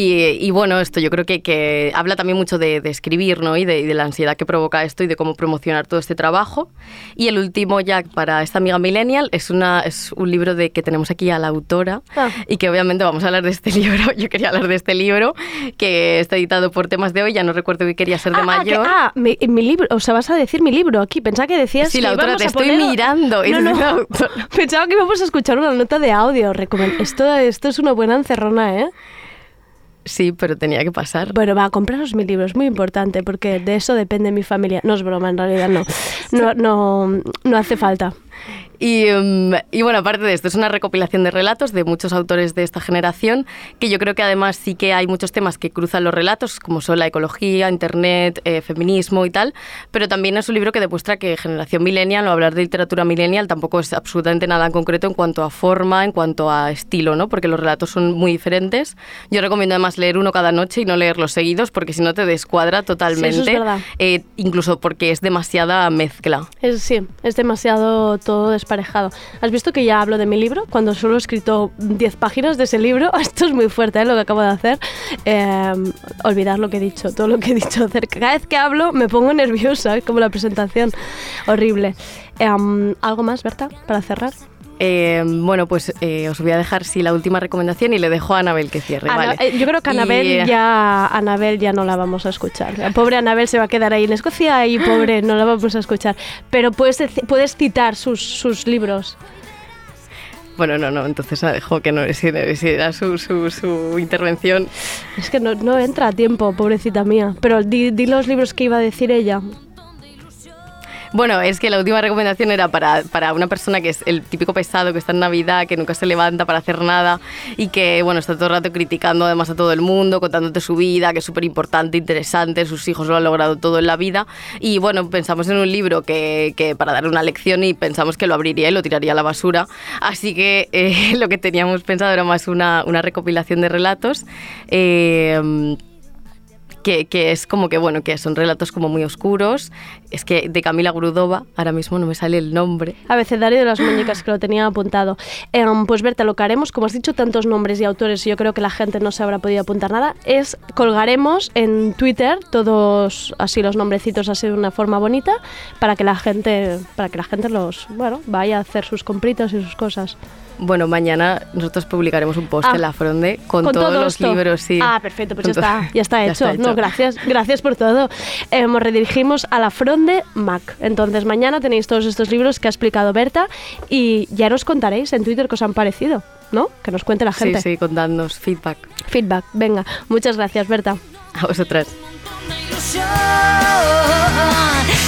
S9: y, y bueno, esto yo creo que, que habla también mucho de, de escribir, ¿no? Y de, y de la ansiedad que provoca esto y de cómo promocionar todo este trabajo. Y el último, ya para esta amiga millennial, es, una, es un libro de que tenemos aquí a la autora
S1: Ah.
S9: y que obviamente vamos a hablar de este [LAUGHS] libro. Yo quería hablar de este libro que está editado por temas de hoy, ya no recuerdo que quería ser de
S1: Ah, ah, que-
S9: mayor.
S1: ah, mi, mi libro, o sea, vas a decir mi libro aquí. Pensaba que decías
S9: Sí, la autora, te estoy
S1: poner-
S9: mirando,
S1: No, no. [LAUGHS] Pensaba que íbamos a escuchar una nota de audio. Esto, esto es una buena encerrona, ¿eh?
S9: Sí, pero tenía que pasar.
S1: Bueno, va, compraros mi libro, es muy importante porque de eso depende mi familia. No es broma, en realidad no. No, no, no hace falta.
S9: Y, mm, y bueno, aparte de esto, es una recopilación de relatos de muchos autores de esta generación, que yo creo que además sí que hay muchos temas que cruzan los relatos, como son la ecología, internet, eh, feminismo y tal, pero también es un libro que demuestra que generación millennial o hablar de literatura millennial tampoco es absolutamente nada en concreto en cuanto a forma, en cuanto a estilo, ¿no? Porque los relatos son muy diferentes. Yo recomiendo además leer uno cada noche y no leerlos seguidos, porque si no te descuadra totalmente.
S1: verdad.
S9: Eh, incluso porque es demasiada mezcla.
S1: Es, sí, es demasiado todo desparejado. ¿Has visto que ya hablo de mi libro? Cuando solo he escrito 10 páginas de ese libro, [LAUGHS] esto es muy fuerte ¿eh? lo que acabo de hacer. Eh, olvidar lo que he dicho, todo lo que he dicho acerca. Cada vez que hablo me pongo nerviosa, es como la presentación. Horrible. Em, ¿Algo más, Berta, para cerrar?
S9: Eh, bueno, pues eh, os voy a dejar sí la última recomendación y le dejo a Anabel que cierre.
S1: Ana-
S9: vale.
S1: eh, yo creo que Anabel ya, Anabel ya no la vamos a escuchar. La pobre Anabel se va a quedar ahí en Escocia y pobre, no la vamos a escuchar. Pero puedes, puedes citar sus, sus libros.
S9: Bueno, no, no, entonces la dejo que no era su, su, su intervención.
S1: Es que no, no entra a tiempo, pobrecita mía. Pero di, di los libros que iba a decir ella.
S9: Bueno, es que la última recomendación era para, para una persona que es el típico pesado que está en Navidad, que nunca se levanta para hacer nada y que, bueno, está todo el rato criticando además a todo el mundo, contándote su vida, que es súper importante, interesante, sus hijos lo han logrado todo en la vida. Y bueno, pensamos en un libro que, que para dar una lección y pensamos que lo abriría y lo tiraría a la basura. Así que eh, [LAUGHS] lo que teníamos pensado era más una, una recopilación de relatos. eh, que, que es como que, bueno, que son relatos como muy oscuros. Es que de Camila Grudova, ahora mismo no me sale el nombre.
S1: Abecedario de las muñecas, que lo tenía apuntado. Em, pues Berta, lo que haremos, como has dicho tantos nombres y autores, y yo creo que la gente no se habrá podido apuntar nada, es colgaremos en Twitter todos así los nombrecitos así de una forma bonita para que la gente, para que la gente los, bueno, vaya a hacer sus compritas y sus cosas.
S9: Bueno, mañana nosotros publicaremos un post
S1: Ah,
S9: en la Fronde con,
S1: con
S9: todos
S1: todo
S9: los libros, sí.
S1: Ah, perfecto, pues ya está, ya está [LAUGHS]
S9: ya
S1: hecho.
S9: está
S1: No, gracias, gracias por todo. Eh, nos redirigimos a la Fronde Mac. Entonces mañana tenéis todos estos libros que ha explicado Berta y ya nos contaréis en Twitter qué os han parecido, ¿no? Que nos cuente la
S9: Sí,
S1: gente.
S9: sí, contadnos feedback.
S1: Feedback, venga. Muchas gracias, Berta.
S9: A vosotras.
S11: ilusión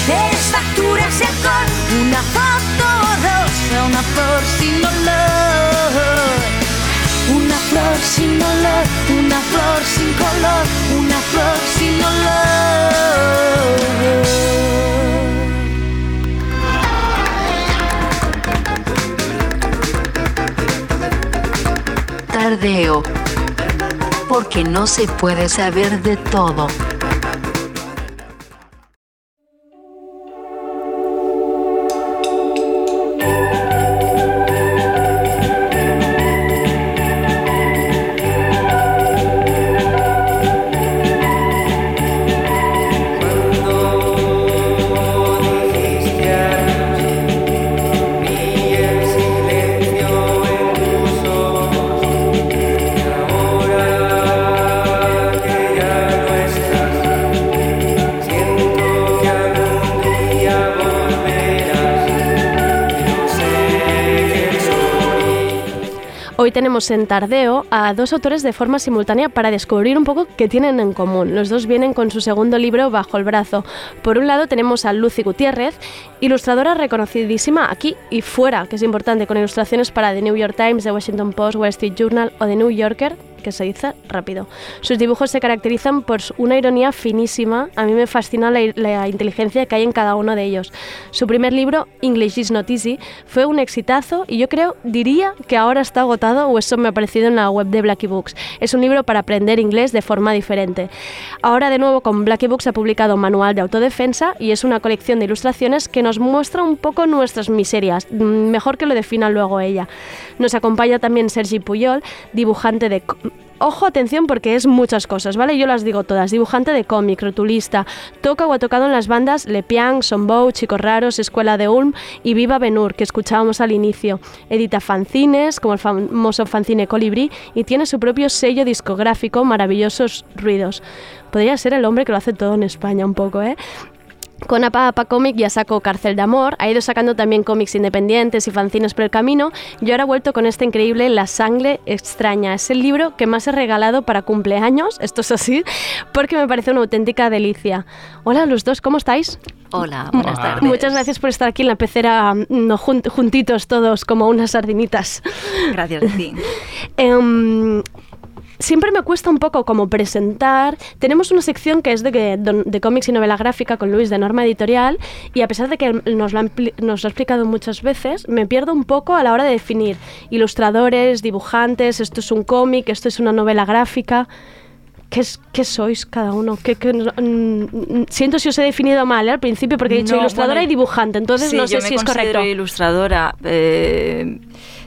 S11: es facturarse con una foto rosa, una flor sin olor, una flor sin olor, una flor sin color, una flor sin olor.
S12: Tardeo. Porque no se puede saber de todo.
S1: Tenemos en Tardeo a dos autores de forma simultánea para descubrir un poco qué tienen en común. Los dos vienen con su segundo libro bajo el brazo. Por un lado tenemos a Lucy Gutiérrez, ilustradora reconocidísima aquí y fuera, que es importante, con ilustraciones para The New York Times, The Washington Post, Wall Street Journal o The New Yorker, que se dice rápido. Sus dibujos se caracterizan por una ironía finísima. A mí me fascina la, la, inteligencia que hay en cada uno de ellos. Su primer libro, English is Not Easy, fue un exitazo y yo creo, diría que ahora está agotado o eso me ha parecido en la web de Blackie Books. Es un libro para aprender inglés de forma diferente. Ahora de nuevo con Blackie Books ha publicado Manual de Autodefensa y es una colección de ilustraciones que nos muestra un poco nuestras miserias. Mejor que lo defina luego ella. Nos acompaña también Sergi Puyol, dibujante de Ojo, atención, porque es muchas cosas, ¿vale? Yo las digo todas. Dibujante de cómic, rotulista, toca o ha tocado en las bandas Le Piang, Sonbow, Chicos Raros, Escuela de Ulm y Viva Benur, que escuchábamos al inicio. Edita fanzines, como el famoso fanzine Colibrí, y tiene su propio sello discográfico, Maravillosos Ruidos. Podría ser el hombre que lo hace todo en España un poco, ¿eh? Con Apa Apa Comic ya sacó Cárcel de Amor, ha ido sacando también cómics independientes y fanzines por el camino y ahora ha vuelto con este increíble La sangre extraña. Es el libro que más he regalado para cumpleaños, esto es así, porque me parece una auténtica delicia. Hola los dos, ¿cómo estáis?
S13: Hola, buenas
S1: Mu-
S13: tardes.
S1: Muchas gracias por estar aquí en la pecera, no, jun- juntitos todos como unas sardinitas.
S13: Gracias a [LAUGHS] ti.
S1: Em, siempre me cuesta un poco como presentar. Tenemos una sección que es de, que- de cómics y novela gráfica con Luis de Norma Editorial y a pesar de que nos lo, nos lo ha explicado muchas veces, me pierdo un poco a la hora de definir ilustradores, dibujantes, esto es un cómic, esto es una novela gráfica. ¿Qué, es- qué sois cada uno? ¿Qué, qué- mm, siento si os he definido mal ¿eh? al principio porque he dicho
S13: No,
S1: ilustradora
S13: bueno,
S1: y dibujante, entonces
S13: sí,
S1: no sé
S13: yo me
S1: si es correcto.
S13: ilustradora. eh,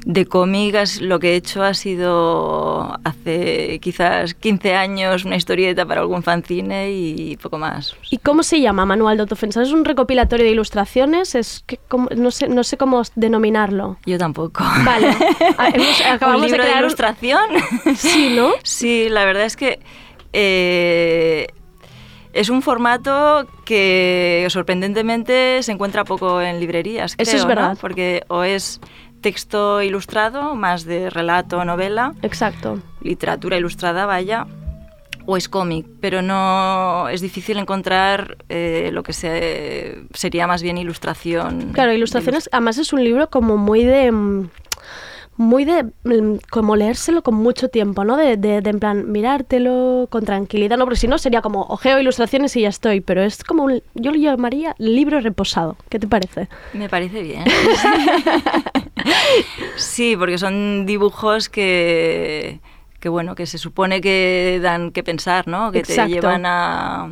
S13: de cómics lo que he hecho ha sido hace quizás 15 años una historieta para algún fanzine y poco más.
S1: ¿Y cómo se llama Manual de Autodefensa? ¿Es un recopilatorio de ilustraciones? Es que, cómo- no, sé, no sé cómo denominarlo.
S13: Yo tampoco.
S1: Vale. [LAUGHS] Ah, hemos- acabamos
S13: ¿Un libro
S1: de
S13: de,
S1: crear un-
S13: ilustración?
S1: Sí, ¿no? [LAUGHS]
S13: Sí, la verdad es que eh, es un formato que sorprendentemente se encuentra poco en librerías.
S1: Eso
S13: creo,
S1: es
S13: ¿no?
S1: verdad.
S13: Porque o es texto ilustrado, más de relato, novela.
S1: Exacto.
S13: Literatura ilustrada, vaya. O es cómic, pero no es difícil encontrar eh, lo que se, sería más bien ilustración.
S1: Claro, ilustraciones, además es un libro como muy de... Muy de mm, como leérselo con mucho tiempo, ¿no? De, de, de en plan mirártelo con tranquilidad, ¿no? Porque si no sería como ojeo ilustraciones y ya estoy, pero es como un, yo lo llamaría libro reposado. ¿Qué te parece?
S13: Me parece bien. [LAUGHS] sí, porque son dibujos que, que, bueno, que se supone que dan que pensar, ¿no? Que
S1: Exacto.
S13: te llevan a,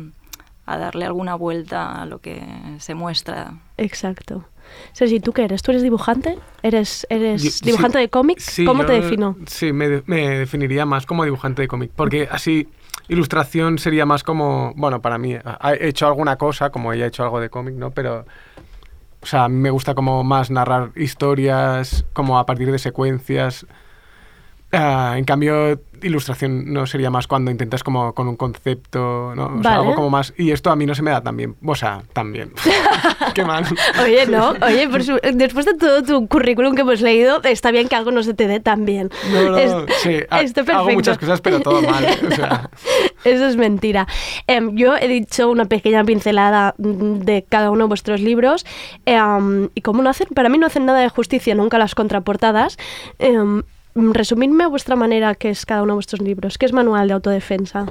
S13: a darle alguna vuelta a lo que se muestra.
S1: Exacto. Sergi, ¿tú qué eres? ¿Tú eres dibujante? ¿Eres, eres
S14: Yo-
S1: dibujante
S14: sí,
S1: de cómic?
S14: sí,
S1: ¿Cómo te
S14: yo-
S1: defino?
S14: Sí, me, de- me definiría más como dibujante de cómic, porque así ilustración sería más como, bueno, para mí, he hecho alguna cosa, como ella ha hecho algo de cómic, ¿no? Pero, o sea, a mí me gusta como más narrar historias, como a partir de secuencias. Ah, en cambio, ilustración no sería más cuando intentas como con un concepto, ¿no? O sea,
S1: Vale.
S14: algo como más... Y esto a mí no se me da tan bien, o sea, tan bien. [LAUGHS] Qué mal.
S1: Oye, no, oye, por su- después de todo tu currículum que hemos leído, está bien que algo no se te dé tan bien.
S14: No, no,
S1: Es-
S14: sí, ha- [LAUGHS]
S1: está
S14: hago
S1: perfecto.
S14: muchas cosas, pero todo mal. O sea, [LAUGHS]
S1: Eso es mentira. Em, yo he dicho una pequeña pincelada mm, de cada uno de vuestros libros. em, y como no hacen, para mí no hacen nada de justicia nunca las contraportadas. em, resumidme a vuestra manera qué es cada uno de vuestros libros. ¿Qué es manual de autodefensa?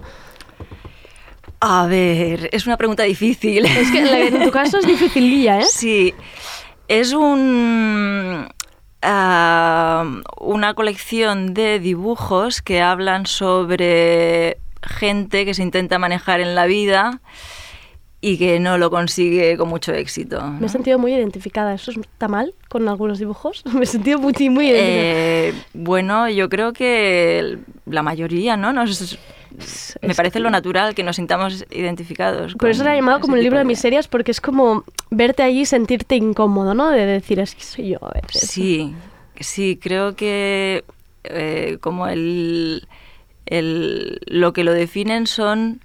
S13: A ver, es una pregunta difícil.
S1: Es que en tu caso es dificililla, ¿eh?
S13: Sí, es un ah, una colección de dibujos que hablan sobre gente que se intenta manejar en la vida y que no lo consigue con mucho éxito.
S1: Me he sentido muy identificada. ¿Eso está mal con algunos dibujos? [LAUGHS] Me he sentido muy, muy identificada.
S13: Eh, bueno, yo creo que la mayoría, ¿no? Nos- me parece lo natural que nos sintamos identificados.
S1: Por eso lo he llamado como el libro de miserias, porque es como verte allí y sentirte incómodo, ¿no? De decir, es que soy yo a veces.
S13: Sí, sí, creo que eh, como el, el- lo que lo definen son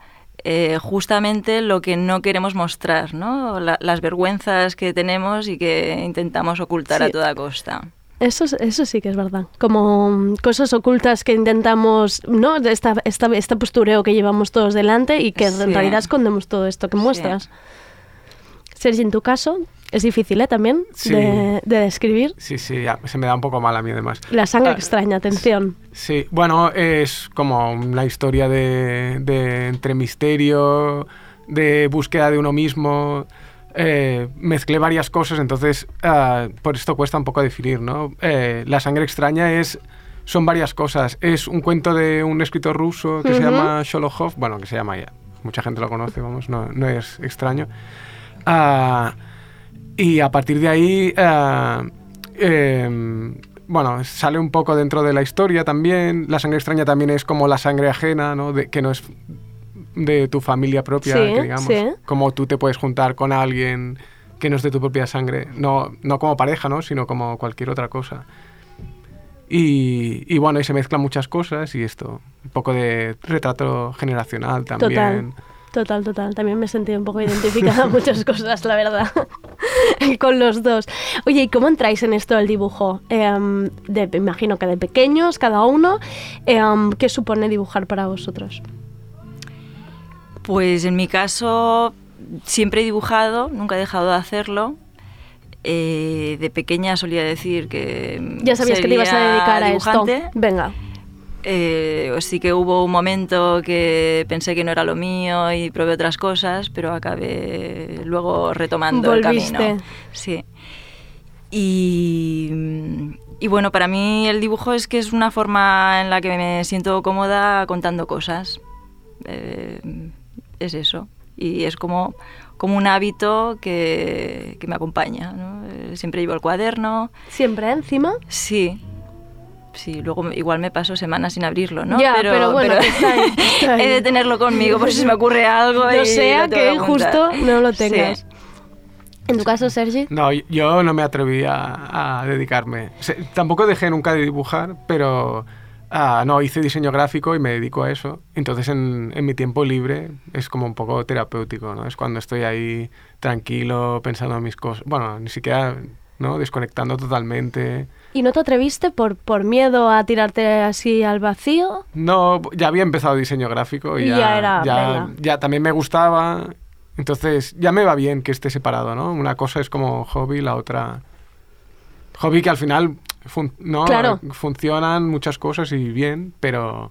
S13: eh, justamente lo que no queremos mostrar, ¿no? La- las vergüenzas que tenemos y que intentamos ocultar
S1: Sí.
S13: a toda costa.
S1: Eso, es- eso sí que es verdad. Como mm, cosas ocultas que intentamos, ¿no? Esta, esta, este postureo que llevamos todos delante y que
S13: Sí.
S1: en realidad escondemos todo esto que muestras. Sergi, en tu caso, es difícil, ¿eh? También
S14: Sí.
S1: de, de describir.
S14: sí, sí, ya, se me da un poco mal a mí además.
S1: La sangre
S14: Ah,
S1: extraña, atención.
S14: Sí, bueno, es como una historia de, de entre misterio, de búsqueda de uno mismo. eh, mezclé varias cosas, entonces ah, por esto cuesta un poco definir, ¿no? Eh, la sangre extraña es son varias cosas. Es un cuento de un escritor ruso que se
S15: Ujú.
S14: llama Sholokhov, bueno, que se llama ya, mucha gente lo conoce, vamos, no, no es extraño. Ah, y a partir de ahí, ah, em, bueno, sale un poco dentro de la historia también. La sangre extraña también es como la sangre ajena, ¿no? De, que no es de tu familia propia,
S1: Sí,
S14: que digamos.
S1: sí.
S14: Como tú te puedes juntar con alguien que no es de tu propia sangre. No, no como pareja, ¿no? Sino como cualquier otra cosa. Y, y bueno, y se mezclan muchas cosas y esto, un poco de retrato generacional también.
S1: Total. Total, total. También me he sentido un poco identificada en muchas cosas, la verdad, [LAUGHS] con los dos. Oye, ¿y cómo entráis en esto del dibujo? Em, de, me imagino que de pequeños, cada uno. Em, ¿Qué supone dibujar para vosotros?
S13: Pues en mi caso siempre he dibujado, nunca he dejado de hacerlo. Eh, de pequeña solía decir que
S1: Ya sabías que te ibas a dedicar a
S13: dibujante.
S1: esto. Venga.
S13: Eh, sí que hubo un momento que pensé que no era lo mío y probé otras cosas, pero acabé luego retomando el
S1: Volviste.
S13: camino. Sí. Y, y bueno, para mí el dibujo es que es una forma en la que me siento cómoda contando cosas. Eh, es eso. Y es como, como un hábito que, que me acompaña. ¿no? Siempre llevo el cuaderno.
S1: ¿Siempre encima?
S13: Sí. Sí, luego igual me paso semanas sin abrirlo, ¿no?
S1: Ya, pero bueno, que está ahí, [LAUGHS] que está ahí.
S13: he de tenerlo conmigo por si se me ocurre algo.
S1: No
S13: y
S1: sea que justo no lo
S13: Sí.
S1: tengas. En tu caso, Sergi.
S14: No, yo no me atreví a, a dedicarme. Tampoco dejé nunca de dibujar, pero ah, no, hice diseño gráfico y me dedico a eso. Entonces en, en mi tiempo libre es como un poco terapéutico, ¿no? Es cuando estoy ahí tranquilo, pensando en mis cosas. Bueno, ni siquiera, ¿no? Desconectando totalmente.
S1: ¿Y no te atreviste por, por miedo a tirarte así al vacío?
S14: No, ya había empezado diseño gráfico y
S1: Y
S14: ya,
S1: ya era,
S14: ya, también me gustaba. Entonces ya me va bien que esté separado, ¿no? Una cosa es como hobby, la otra... Hobby que al final fun- ¿no?
S1: Claro.
S14: funcionan muchas cosas y bien, pero,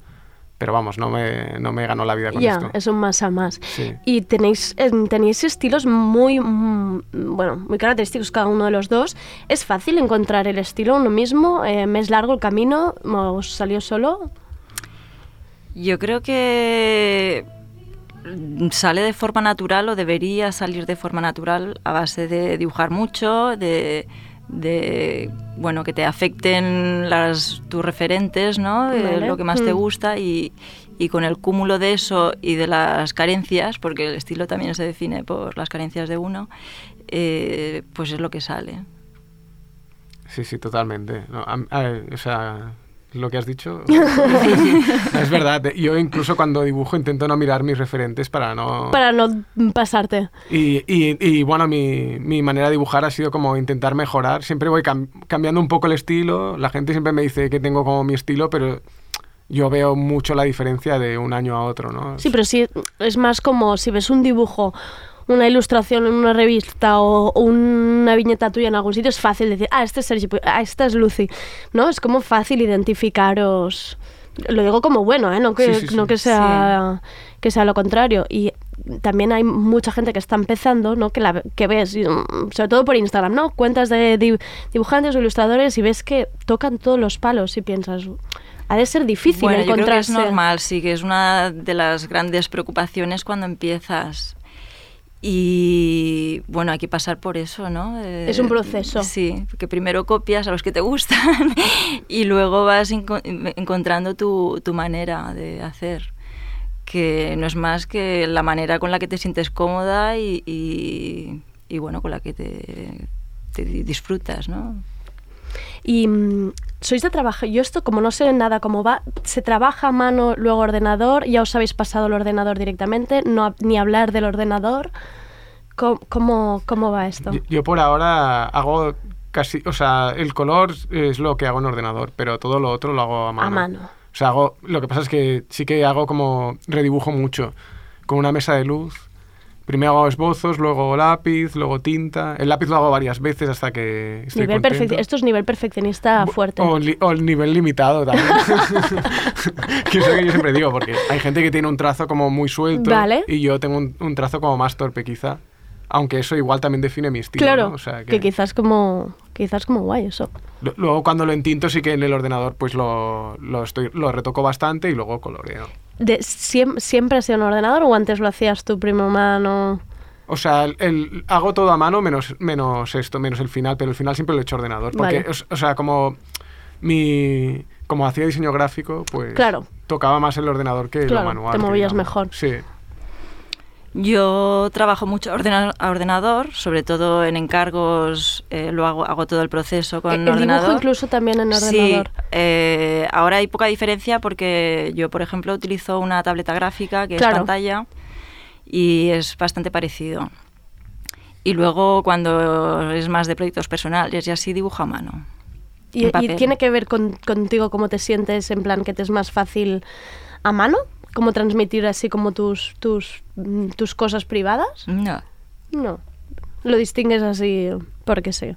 S14: pero vamos, no me, no me ganó la vida con
S1: Ya,
S14: esto.
S1: es un más a más.
S14: Sí.
S1: Y tenéis, em, tenéis estilos muy, mm, bueno, muy característicos cada uno de los dos. ¿Es fácil encontrar el estilo uno mismo? Eh, ¿Me es largo el camino? ¿Os salió solo?
S13: Yo creo que sale de forma natural o debería salir de forma natural a base de dibujar mucho, de, de, bueno que te afecten las tus referentes, ¿no? De
S1: Vale.
S13: lo que más te
S1: Mm.
S13: gusta y, y con el cúmulo de eso y de las carencias, porque el estilo también se define por las carencias de uno, eh, pues es lo que sale.
S14: Sí, sí, totalmente. No, a- a- o sea, lo que has dicho [LAUGHS] es verdad. Yo incluso cuando dibujo intento no mirar mis referentes para no...
S1: Para no pasarte.
S14: Y, y- y, bueno, mi, mi manera de dibujar ha sido como intentar mejorar. Siempre voy cam- cambiando un poco el estilo. La gente siempre me dice que tengo como mi estilo, pero yo veo mucho la diferencia de un año a otro, ¿no?
S1: Sí, pero sí, es más como si ves un dibujo, una ilustración en una revista o una viñeta tuya en algún sitio, es fácil decir, ah, este es Sergi, ah, esta es Lucy. ¿No? Es como fácil identificaros. Lo digo como bueno, ¿eh? No que,
S14: Sí, sí, sí.
S1: No que, sea, que sea lo contrario. Y también hay mucha gente que está empezando, ¿no? Que, la, que ves, mm, sobre todo por Instagram, ¿no? Cuentas de di- dibujantes o ilustradores y ves que tocan todos los palos y piensas, ha de ser difícil
S13: Bueno, yo creo que es
S1: encontrarse.
S13: normal, sí, que es una de las grandes preocupaciones cuando empiezas. Y bueno, hay que pasar por eso, ¿no? Eh,
S1: Es un proceso.
S13: Sí, que primero copias a los que te gustan [LAUGHS] y luego vas enco- encontrando tu, tu manera de hacer, que no es más que la manera con la que te sientes cómoda y, y- y, bueno, con la que te, te disfrutas, ¿no?
S1: Y mm, sois de trabajo. Yo esto, como no sé nada cómo va, se trabaja a mano, luego ordenador. Ya os habéis pasado el ordenador directamente, no ni hablar del ordenador. ¿Cómo, cómo, cómo va esto?
S14: Yo, yo por ahora hago casi... O sea, el color es lo que hago en ordenador, pero todo lo otro lo hago a mano.
S1: A mano.
S14: O sea, hago, lo que pasa es que sí que hago como redibujo mucho, con una mesa de luz. Primero hago esbozos, luego lápiz, luego tinta. El lápiz lo hago varias veces hasta que estoy
S1: Nivel
S14: contento.
S1: esto es nivel perfeccionista fuerte.
S14: O, o el nivel limitado también. [LAUGHS] que es lo que yo siempre digo, porque hay gente que tiene un trazo como muy suelto
S1: Vale.
S14: y yo tengo un, un trazo como más torpe quizá. Aunque eso igual también define mi estilo.
S1: claro,
S14: ¿no? O sea,
S1: que...
S14: que
S1: quizás como quizás como guay eso.
S14: Luego cuando lo entinto sí que en el ordenador pues lo, lo, estoy, lo retoco bastante y luego coloreo.
S1: De, siem- ¿Siempre has sido en ordenador o antes lo hacías tu primo mano?
S14: O sea, el, el- hago todo a mano menos, menos esto, menos el final, pero el final siempre lo he hecho ordenador. Porque,
S1: Vale.
S14: o, o sea, como mi como hacía diseño gráfico, pues
S1: Claro.
S14: tocaba más el ordenador que
S1: Claro,
S14: lo manual.
S1: te movías
S14: digamos.
S1: mejor.
S14: Sí.
S13: Yo trabajo mucho a ordena- a ordenador, sobre todo en encargos, eh, lo hago, hago todo el proceso con
S1: el dibujo
S13: ordenador.
S1: incluso también en
S13: Sí,
S1: ordenador.
S13: eh, ahora hay poca diferencia porque yo, por ejemplo, utilizo una tableta gráfica que
S1: Claro.
S13: es pantalla y es bastante parecido. Y luego cuando es más de proyectos personales y así dibujo a mano.
S1: ¿Y, tiene que ver con, contigo cómo te sientes, en plan que te es más fácil a mano? ¿Cómo transmitir así como tus, tus, mm, tus cosas privadas?
S13: No.
S1: No. Lo distingues así porque sí.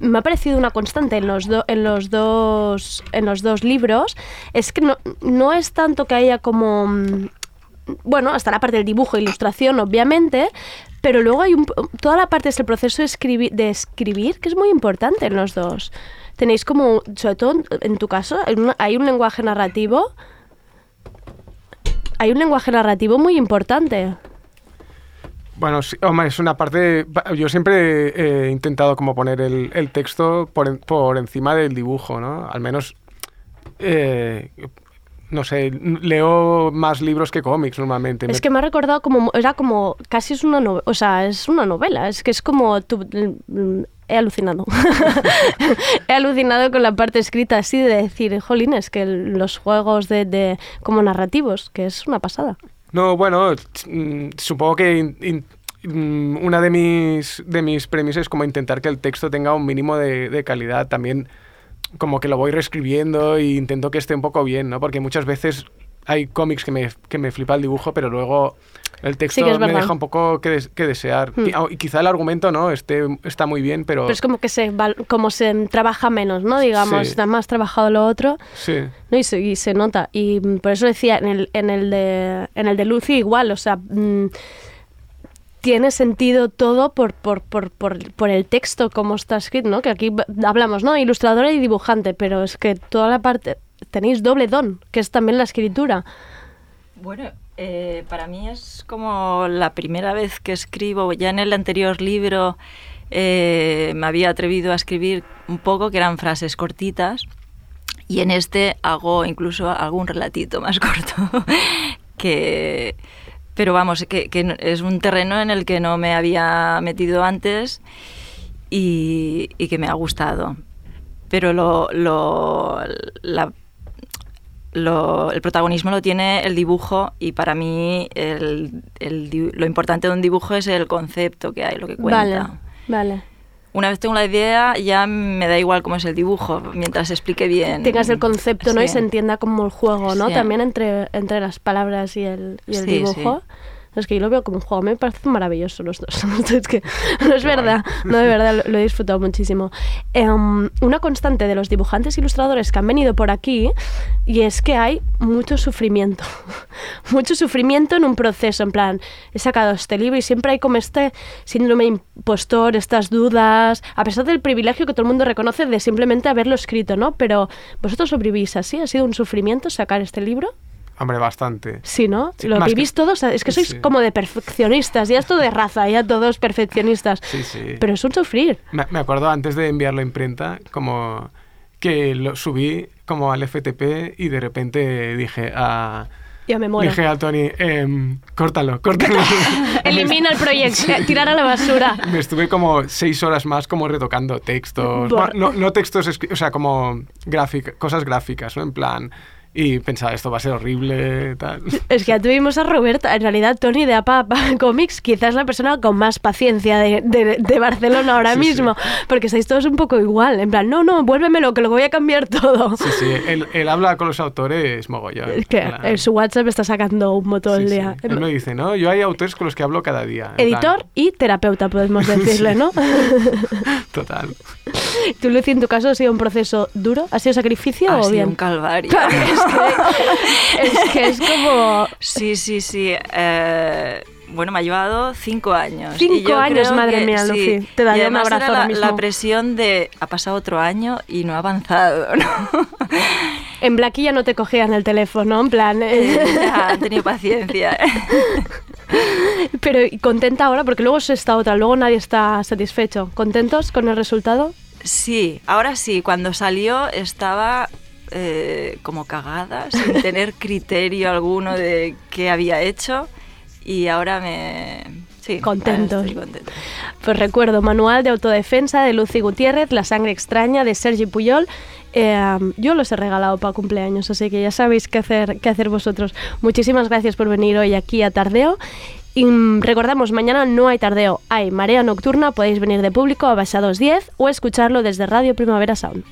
S1: Me ha parecido una constante en los, do- en los, dos, en los dos libros. Es que no, no es tanto que haya como... mm, Bueno, hasta la parte del dibujo e ilustración, obviamente, pero luego hay un, toda la parte es el proceso de escribir, de escribir, que es muy importante en los dos. Tenéis como, sobre todo en- tu caso, hay un lenguaje narrativo. Hay un lenguaje narrativo muy importante.
S14: Bueno, sí, hombre, es una parte... Yo siempre he intentado como poner el, el texto por, por encima del dibujo, ¿no? Al menos, eh, no sé, leo más libros que cómics normalmente.
S1: Es que me ha recordado como, era como, casi es una novela, o sea, es una novela, es que es como, tu- he alucinado. [LAUGHS] he alucinado con la parte escrita así de decir, jolín, es que los juegos de, como narrativos, que es una pasada.
S14: No, bueno, mm, supongo que in- mm, una de mis, de mis premisas es como intentar que el texto tenga un mínimo de, de calidad. También como que lo voy reescribiendo e intento que esté un poco bien, ¿no? Porque muchas veces hay cómics que me, que me flipa el dibujo, pero luego el texto
S1: que es
S14: me deja un poco que, des- que desear.
S1: Hmm.
S14: Y, au- y quizá el argumento no esté, está muy bien, pero...
S1: Pero es como que se, como se trabaja menos, ¿no? Digamos,
S14: Sí.
S1: está más trabajado lo otro.
S14: Sí.
S1: ¿no? Y, se, y se nota. Y por eso decía, en el, en el, de, en el de Lucy igual, o sea, mm, tiene sentido todo por, por, por, por, por el texto, como está escrito, ¿no? Que aquí hablamos, ¿no? Ilustradora y dibujante, pero es que toda la parte... Tenéis doble don, que es también la escritura.
S13: Bueno, eh, para mí es como la primera vez que escribo. Ya en el anterior libro eh, me había atrevido a escribir un poco, que eran frases cortitas. Y en este hago incluso algún relatito más [LAUGHS] corto. que, pero vamos, que, es un terreno en el que no me había metido antes y, y que me ha gustado. Pero lo, lo, la- lo- el protagonismo lo tiene el dibujo y para mí el- el lo importante de un dibujo es el concepto que hay, lo que cuenta.
S1: Vale, vale.
S13: Una vez tengo la idea, ya me da igual cómo es el dibujo, mientras explique bien.
S1: Tengas el concepto, ¿no? Y se entienda como el juego, ¿no?
S13: Sí.
S1: También entre, entre las palabras y el, y el
S13: Sí,
S1: dibujo. Es que yo lo veo como un juego, me parece maravilloso los dos. [LAUGHS] es que no es verdad, no de verdad, lo, lo he disfrutado muchísimo. Em, una constante de los dibujantes e ilustradores que han venido por aquí y es que hay mucho sufrimiento. [LAUGHS] mucho sufrimiento en un proceso, en plan, he sacado este libro y siempre hay como este síndrome impostor, estas dudas, a pesar del privilegio que todo el mundo reconoce de simplemente haberlo escrito, ¿no? Pero vosotros sobrevivís así, ¿ha sido un sufrimiento sacar este libro?
S14: Hombre, bastante.
S1: Sí, ¿no?
S14: Sí,
S1: Lo vivís
S14: que-
S1: todos, es que sois
S14: sí.
S1: como de perfeccionistas, ya esto de raza, ya todos perfeccionistas.
S14: Sí, sí.
S1: Pero es un sufrir.
S14: Me, me acuerdo antes de enviarlo a imprenta, como que lo subí como al FTP y de repente dije a...
S1: Ya me muero.
S14: Dije a Tony, em, córtalo, córtalo. [LAUGHS]
S1: Elimina el proyecto, tirar a la basura.
S14: Me estuve como seis horas más como retocando textos.
S1: Bor-
S14: no, no textos, o sea, como gráfica, cosas gráficas, ¿no? En plan... Y pensaba, esto va a ser horrible, tal.
S1: Es que ya tuvimos a Roberta, en realidad Tony de APA [LAUGHS] Comics, quizás la persona con más paciencia de, de- de Barcelona ahora
S14: Sí, sí.
S1: mismo, porque estáis todos un poco igual, en plan, no, no, vuélvemelo, que lo voy a cambiar todo.
S14: Sí, sí, él, él habla con los autores mogollón.
S1: Es que
S14: en
S1: su WhatsApp está sacando todo el
S14: Sí,
S1: día.
S14: sí. Él me dice, ¿no? Yo hay autores con los que hablo cada día.
S1: Editor y terapeuta, podemos [LAUGHS] decirle, ¿no? [LAUGHS]
S14: Total.
S1: ¿Tú, Lucy, en tu caso ha sido un proceso duro? ¿Ha sido sacrificio
S13: Ha
S1: o
S13: sido
S1: bien?
S13: un calvario.
S1: Es, [LAUGHS] que, es que es como...
S13: Sí, sí, sí. eh, bueno, me ha llevado cinco años.
S1: Cinco años, madre
S13: que
S1: mía,
S13: sí.
S1: Lucy. Te daría un abrazo
S13: era la,
S1: mismo.
S13: la presión de ha pasado otro año y no ha avanzado, [LAUGHS] ¿no?
S1: En Blacky ya no te cogían el teléfono, en plan... eh, [LAUGHS]
S13: Ya, han tenido paciencia.
S1: Pero ¿y contenta ahora, porque luego es esta otra, luego nadie está satisfecho. ¿Contentos con el resultado?
S13: Sí, ahora sí, cuando salió estaba eh, como cagada, sin [LAUGHS] tener criterio alguno de qué había hecho y ahora me... Sí,
S1: Contentos.
S13: ahora estoy contenta.
S1: Pues recuerdo, Manual de Autodefensa de Lucy Gutiérrez, La Sangre Extraña de Sergi Puyol. Eh, yo los he regalado para cumpleaños, así que ya sabéis qué hacer, qué hacer vosotros. Muchísimas gracias por venir hoy aquí a Tardeo. Y mm, recordamos, mañana no hay tardeo, hay marea nocturna, podéis venir de público a Basados 10 o escucharlo desde Radio Primavera Sound.